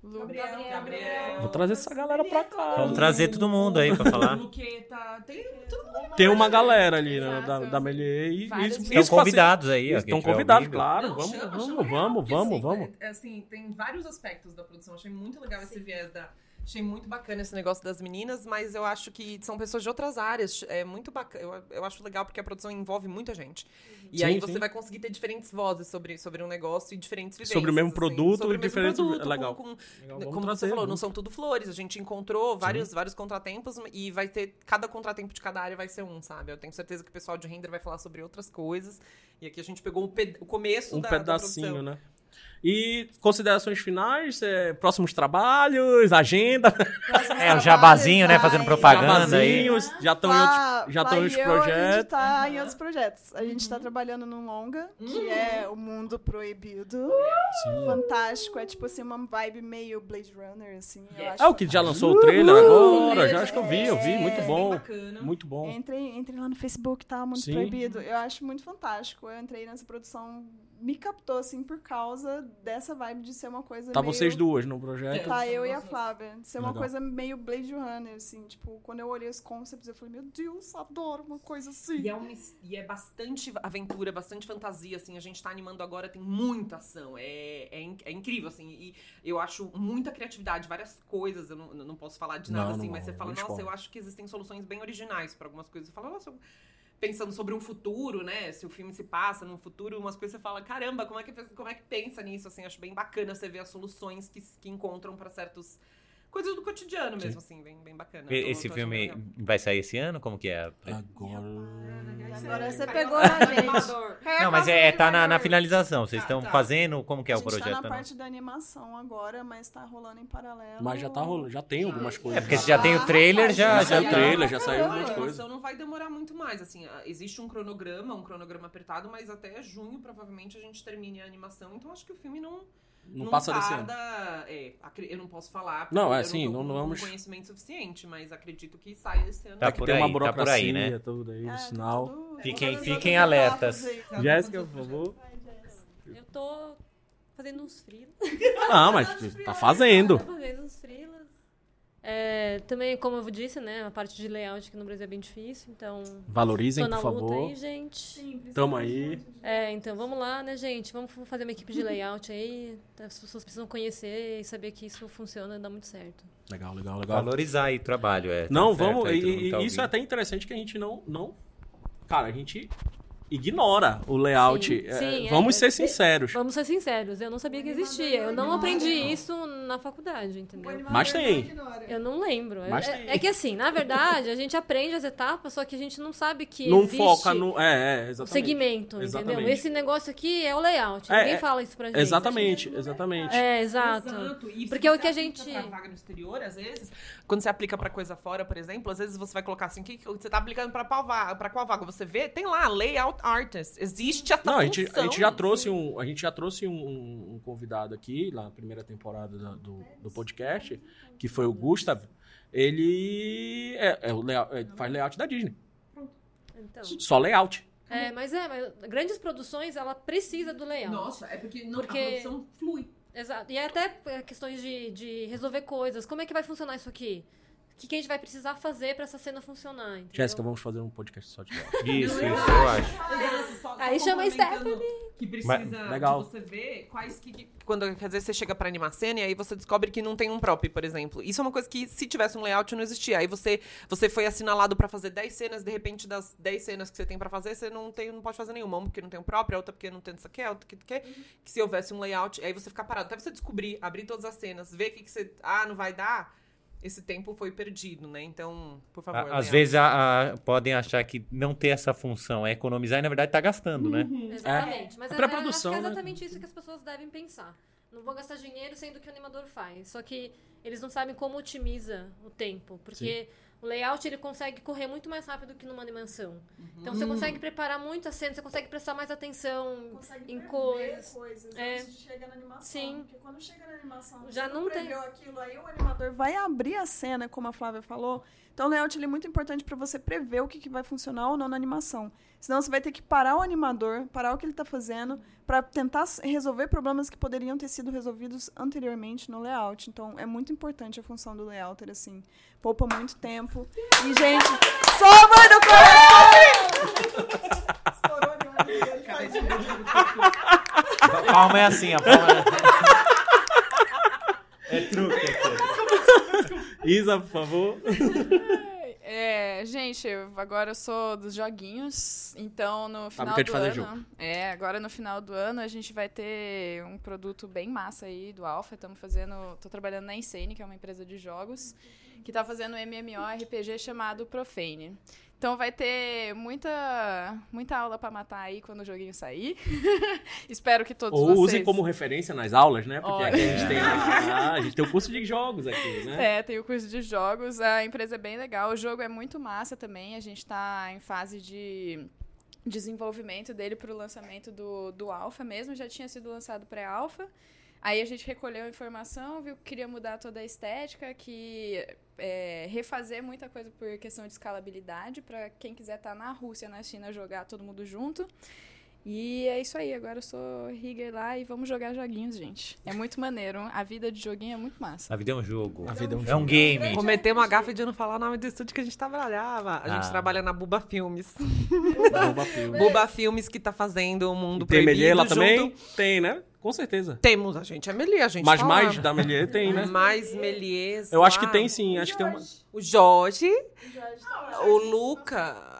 Lu, Gabriel. Gabriel. Vou trazer essa galera pra cá. Vamos trazer todo mundo aí pra falar. Luqueta. Tem todo mundo. Tem uma galera ali né, da, da Melier e isso, Estão convidados aí, Estão tiver convidados, claro. Não, vamos, chama, vamos, chama vamos, vamos, assim, vamos. é- é assim, tem vários aspectos da produção. Achei muito legal esse viés da. Achei muito bacana esse negócio das meninas, mas eu acho que são pessoas de outras áreas. É muito bacana. Eu, eu acho legal porque a produção envolve muita gente. E Sim, aí você sim. vai conseguir ter diferentes vozes sobre, sobre um negócio e diferentes vivências. Sobre o mesmo assim, produto sobre e diferentes- produto, legal. com- com- Legal, como você trazer, falou, não vamos- são tudo flores. A gente encontrou vários, vários contratempos e vai ter. Cada contratempo de cada área vai ser um, sabe? Eu tenho certeza que o pessoal de render vai falar sobre outras coisas. E aqui a gente pegou o, pe- o começo um da, da pedacinho, né? E considerações finais, é, próximos trabalhos, agenda, (laughs) É, o jabazinho, né? Fazendo propaganda aí. jabazinhos, já estão em outros, já estão em e outros eu, A gente projetos. tá em outros projetos. A gente tá trabalhando num longa, que é O Mundo Proibido. Fantástico. É tipo assim, uma vibe meio Blade Runner, assim. Eu acho É o que já lançou o trailer agora, já acho que eu vi, eu vi, É, muito Bem bom, muito bom. Entre, entre lá no Facebook, tá? Mundo Sim. Proibido. Eu acho muito fantástico. Eu entrei nessa produção, me captou, assim, por causa dessa vibe de ser uma coisa Tá meio... vocês duas no projeto. Tá, eu e a. Flávia. De ser uma Legal. coisa meio Blade Runner, assim. Tipo, quando eu olhei os concepts, eu falei, meu Deus, adoro uma coisa assim. E é, um, e é bastante aventura, bastante fantasia, assim. A gente tá animando agora, tem muita ação. É, é, é incrível, assim. E eu acho muita criatividade, várias coisas. Eu não, não posso falar de nada, Não, assim, não, mas você não fala, nossa, eu acho que existem soluções bem originais pra algumas coisas. Você fala, nossa, eu- pensando sobre um futuro, né? Se o filme se passa num futuro, umas coisas você fala, caramba, como é que, como é que pensa nisso? Assim, acho bem bacana você ver as soluções que, que encontram pra certos coisas do cotidiano mesmo, assim, bem, bem bacana. E- Tô- Esse tô filme vai sair esse ano? Como que é? Agora você pegou na gente. Não, mas é, tá na, na finalização. Vocês Tá, estão tá. fazendo? Como que é a o gente projeto? tá na não? parte da animação agora, mas tá rolando em paralelo. Mas já tá rolando, já tem algumas coisas. É porque você já tem o trailer, já. Já já saiu o tá. trailer, já saiu A algumas coisas. animação não vai demorar muito mais, assim, ah, existe um cronograma, um cronograma apertado, mas até junho provavelmente a gente termine a animação, então acho que o filme não Não passa desse ano. é, eu não posso falar, Não, porque é, eu sim, não- não vamos- conhecimento suficiente, mas acredito que saia esse ano. Tá É por tem aí, uma tá burocracia, por aí, né? tudo aí, É, o tá sinal. tudo- Fiquem- fiquem as alertas. Jéssica, por favor. Eu tô fazendo uns frilos. Não, mas tá fazendo. Tô fazendo uns frilos. É, também, como eu disse, né, a parte de layout aqui no Brasil é bem difícil, então Valorizem, tô na por luta favor. aí, gente. Sim, Tamo aí. É, então vamos lá, né, gente? Vamos fazer uma equipe de layout aí. As pessoas precisam conhecer e saber que isso funciona e dá muito certo. Legal, legal, legal. Valorizar aí o trabalho. É, tá Não, certo vamos. aí, E, tá isso é até interessante que a gente não. não cara, a gente ignora o layout. Sim, É, sim, é, vamos é, ser é, sinceros. Vamos ser sinceros, eu não sabia que existia. Eu não aprendi isso na faculdade, entendeu? Mas tem. Eu não lembro. Mas É, tem. é que assim, na verdade, a gente aprende as etapas, só que a gente não sabe que Não existe foca no. É, é, segmento, Exatamente. entendeu? Esse negócio aqui é o layout. É, Ninguém é, fala isso pra gente. Exatamente, exatamente. É, exato. E Porque é o que a você aplica gente- Pra vaga no exterior, às vezes, quando você aplica pra coisa fora, por exemplo, às vezes você vai colocar assim, que que você tá aplicando pra qual vaga? Pra qual vaga? Você vê, tem lá, layout artist. Existe essa Não, a gente, a gente já trouxe um, a gente já trouxe um, um convidado aqui lá na primeira temporada da- do, do podcast, que foi o Gustav. Ele é, é o layout- é, faz layout da Disney, Então, só layout. é, mas é, mas grandes produções, ela precisa do layout. Nossa, é porque, não, Porque- a produção flui. Exato. E até é, questões de, de resolver coisas. Como é que vai funcionar isso aqui? O que, que a gente vai precisar fazer pra essa cena funcionar? entendeu? Jéssica, vamos fazer um podcast só de layout. Isso, isso, eu acho. Exato, só- só Aí chama a complementando Que precisa Mas- legal. de você ver quais que, que- Quando, quer dizer, você chega pra animar cena e aí você descobre que não tem um prop, por exemplo. Isso é uma coisa que, se tivesse um layout, não existia. Aí você, você foi assinalado pra fazer 10 cenas, de repente, das 10 cenas que você tem pra fazer, você não, tem, não pode fazer nenhuma. Uma porque não tem um prop, a outra porque não tem isso aqui, a outra porque... porque que se houvesse um layout, aí você ficar parado. Até você descobrir, abrir todas as cenas, ver o que, que você... Ah, não vai dar... Esse tempo foi perdido, né? Então, por favor. A- Às vezes a- a- podem achar que não ter essa função é economizar e na verdade tá gastando, né? Exatamente. Mas É é, pré-produção, acho que é né? exatamente isso que as pessoas devem pensar. Não vou gastar dinheiro sendo que o animador faz. Só que eles não sabem como otimiza o tempo. Porque o layout ele consegue correr muito mais rápido que numa animação. Então você consegue preparar muito a cena, você consegue prestar mais atenção consegue em coisas. coisas É. antes de chegar na animação. Sim. Porque quando chega na animação, Já você não tem. aquilo, aí o animador vai abrir a cena, como a Flávia falou. Então o layout ele é muito importante para você prever o que, que vai funcionar ou não na animação. Senão você vai ter que parar o animador, parar o que ele está fazendo, para tentar resolver problemas que poderiam ter sido resolvidos anteriormente no layout. Então é muito importante a função do layouter, assim. Poupa muito tempo. E, gente, sou do coração! Estourou um tadinho. Palma é assim, a palma é... É truque. é truque. (laughs) Isa, por favor. (laughs) É, gente, eu- agora eu sou dos joguinhos, então no final do fazer ano, jogo. é, agora no final do ano a gente vai ter um produto bem massa aí do Alpha, estamos fazendo, tô trabalhando na Insane, que é uma empresa de jogos, que tá fazendo um MMORPG chamado Profane. Então vai ter muita muita aula pra matar aí quando o joguinho sair. (laughs) Espero que todos Ou vocês usem como referência nas aulas, né? Porque aqui a gente tem. Ah, a gente tem o curso de jogos aqui, né? É, tem o curso de jogos. A empresa é bem legal. O jogo é muito massa também. A gente está em fase de desenvolvimento dele para o lançamento do, do Alpha mesmo. Já tinha sido lançado pré-Alpha. Aí a gente recolheu informação, viu que queria mudar toda a estética, que é, refazer muita coisa por questão de escalabilidade, para quem quiser estar na Rússia, na China, jogar todo mundo junto. E é isso aí, agora eu sou rigger lá e vamos jogar joguinhos, gente. É muito maneiro. A vida de joguinho é muito massa. A vida é um jogo. A vida é um É um game. Cometemos a gafe de não falar o nome do estúdio que a gente trabalhava. A gente Ah. trabalha na Buba Filmes. Bomba filme. Buba Filmes que tá fazendo o Mundo E tem Melier lá Proibido também? junto- Tem, né? Com certeza. Temos, a gente é Melier, a gente Mas tá mais lá. da Melier tem, né? Mais Meliers Eu acho que tem sim. Acho que tem uma. O Jorge, tá o Luca...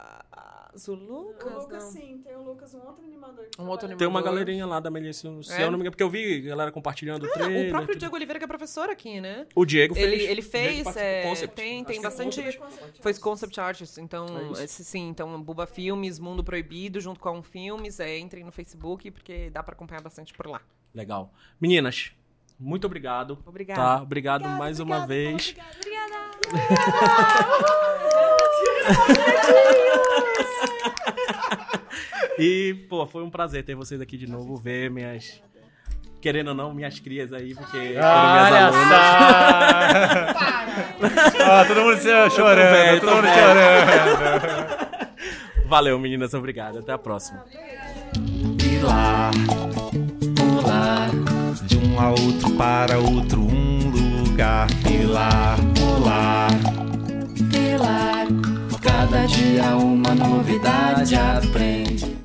Lucas? O Lucas? O Lucas, Não. sim. Tem o Lucas, um outro animador. que Um outro trabalha Tem uma Animador. galerinha lá da Melissa, se É? eu não me engano, porque eu vi a galera compartilhando o trailer. O próprio tudo. Diego Oliveira, que é professor aqui, né? O Diego fez. Ele, ele fez, é, tem, tem bastante. concept. Foi concept artist, então, É esse, sim, então Buba Filmes, Mundo Proibido, junto com a Um Filmes, é, entrem no Facebook, porque dá pra acompanhar bastante por lá. Legal. Meninas, muito obrigado. Obrigada. Tá, obrigado mais uma vez. (laughs) (laughs) (laughs) E, pô, foi um prazer ter vocês aqui de novo, ver minhas. Querendo ou não, minhas crias aí, porque foram minhas Olha alunas. só! Ó, todo mundo se- chorando, velho, todo mundo chorando. Valeu, meninas, obrigado. Até a próxima. Pilar, pular de um a outro para outro um lugar. Pilar, pular, Pilar, cada dia uma novidade aprende.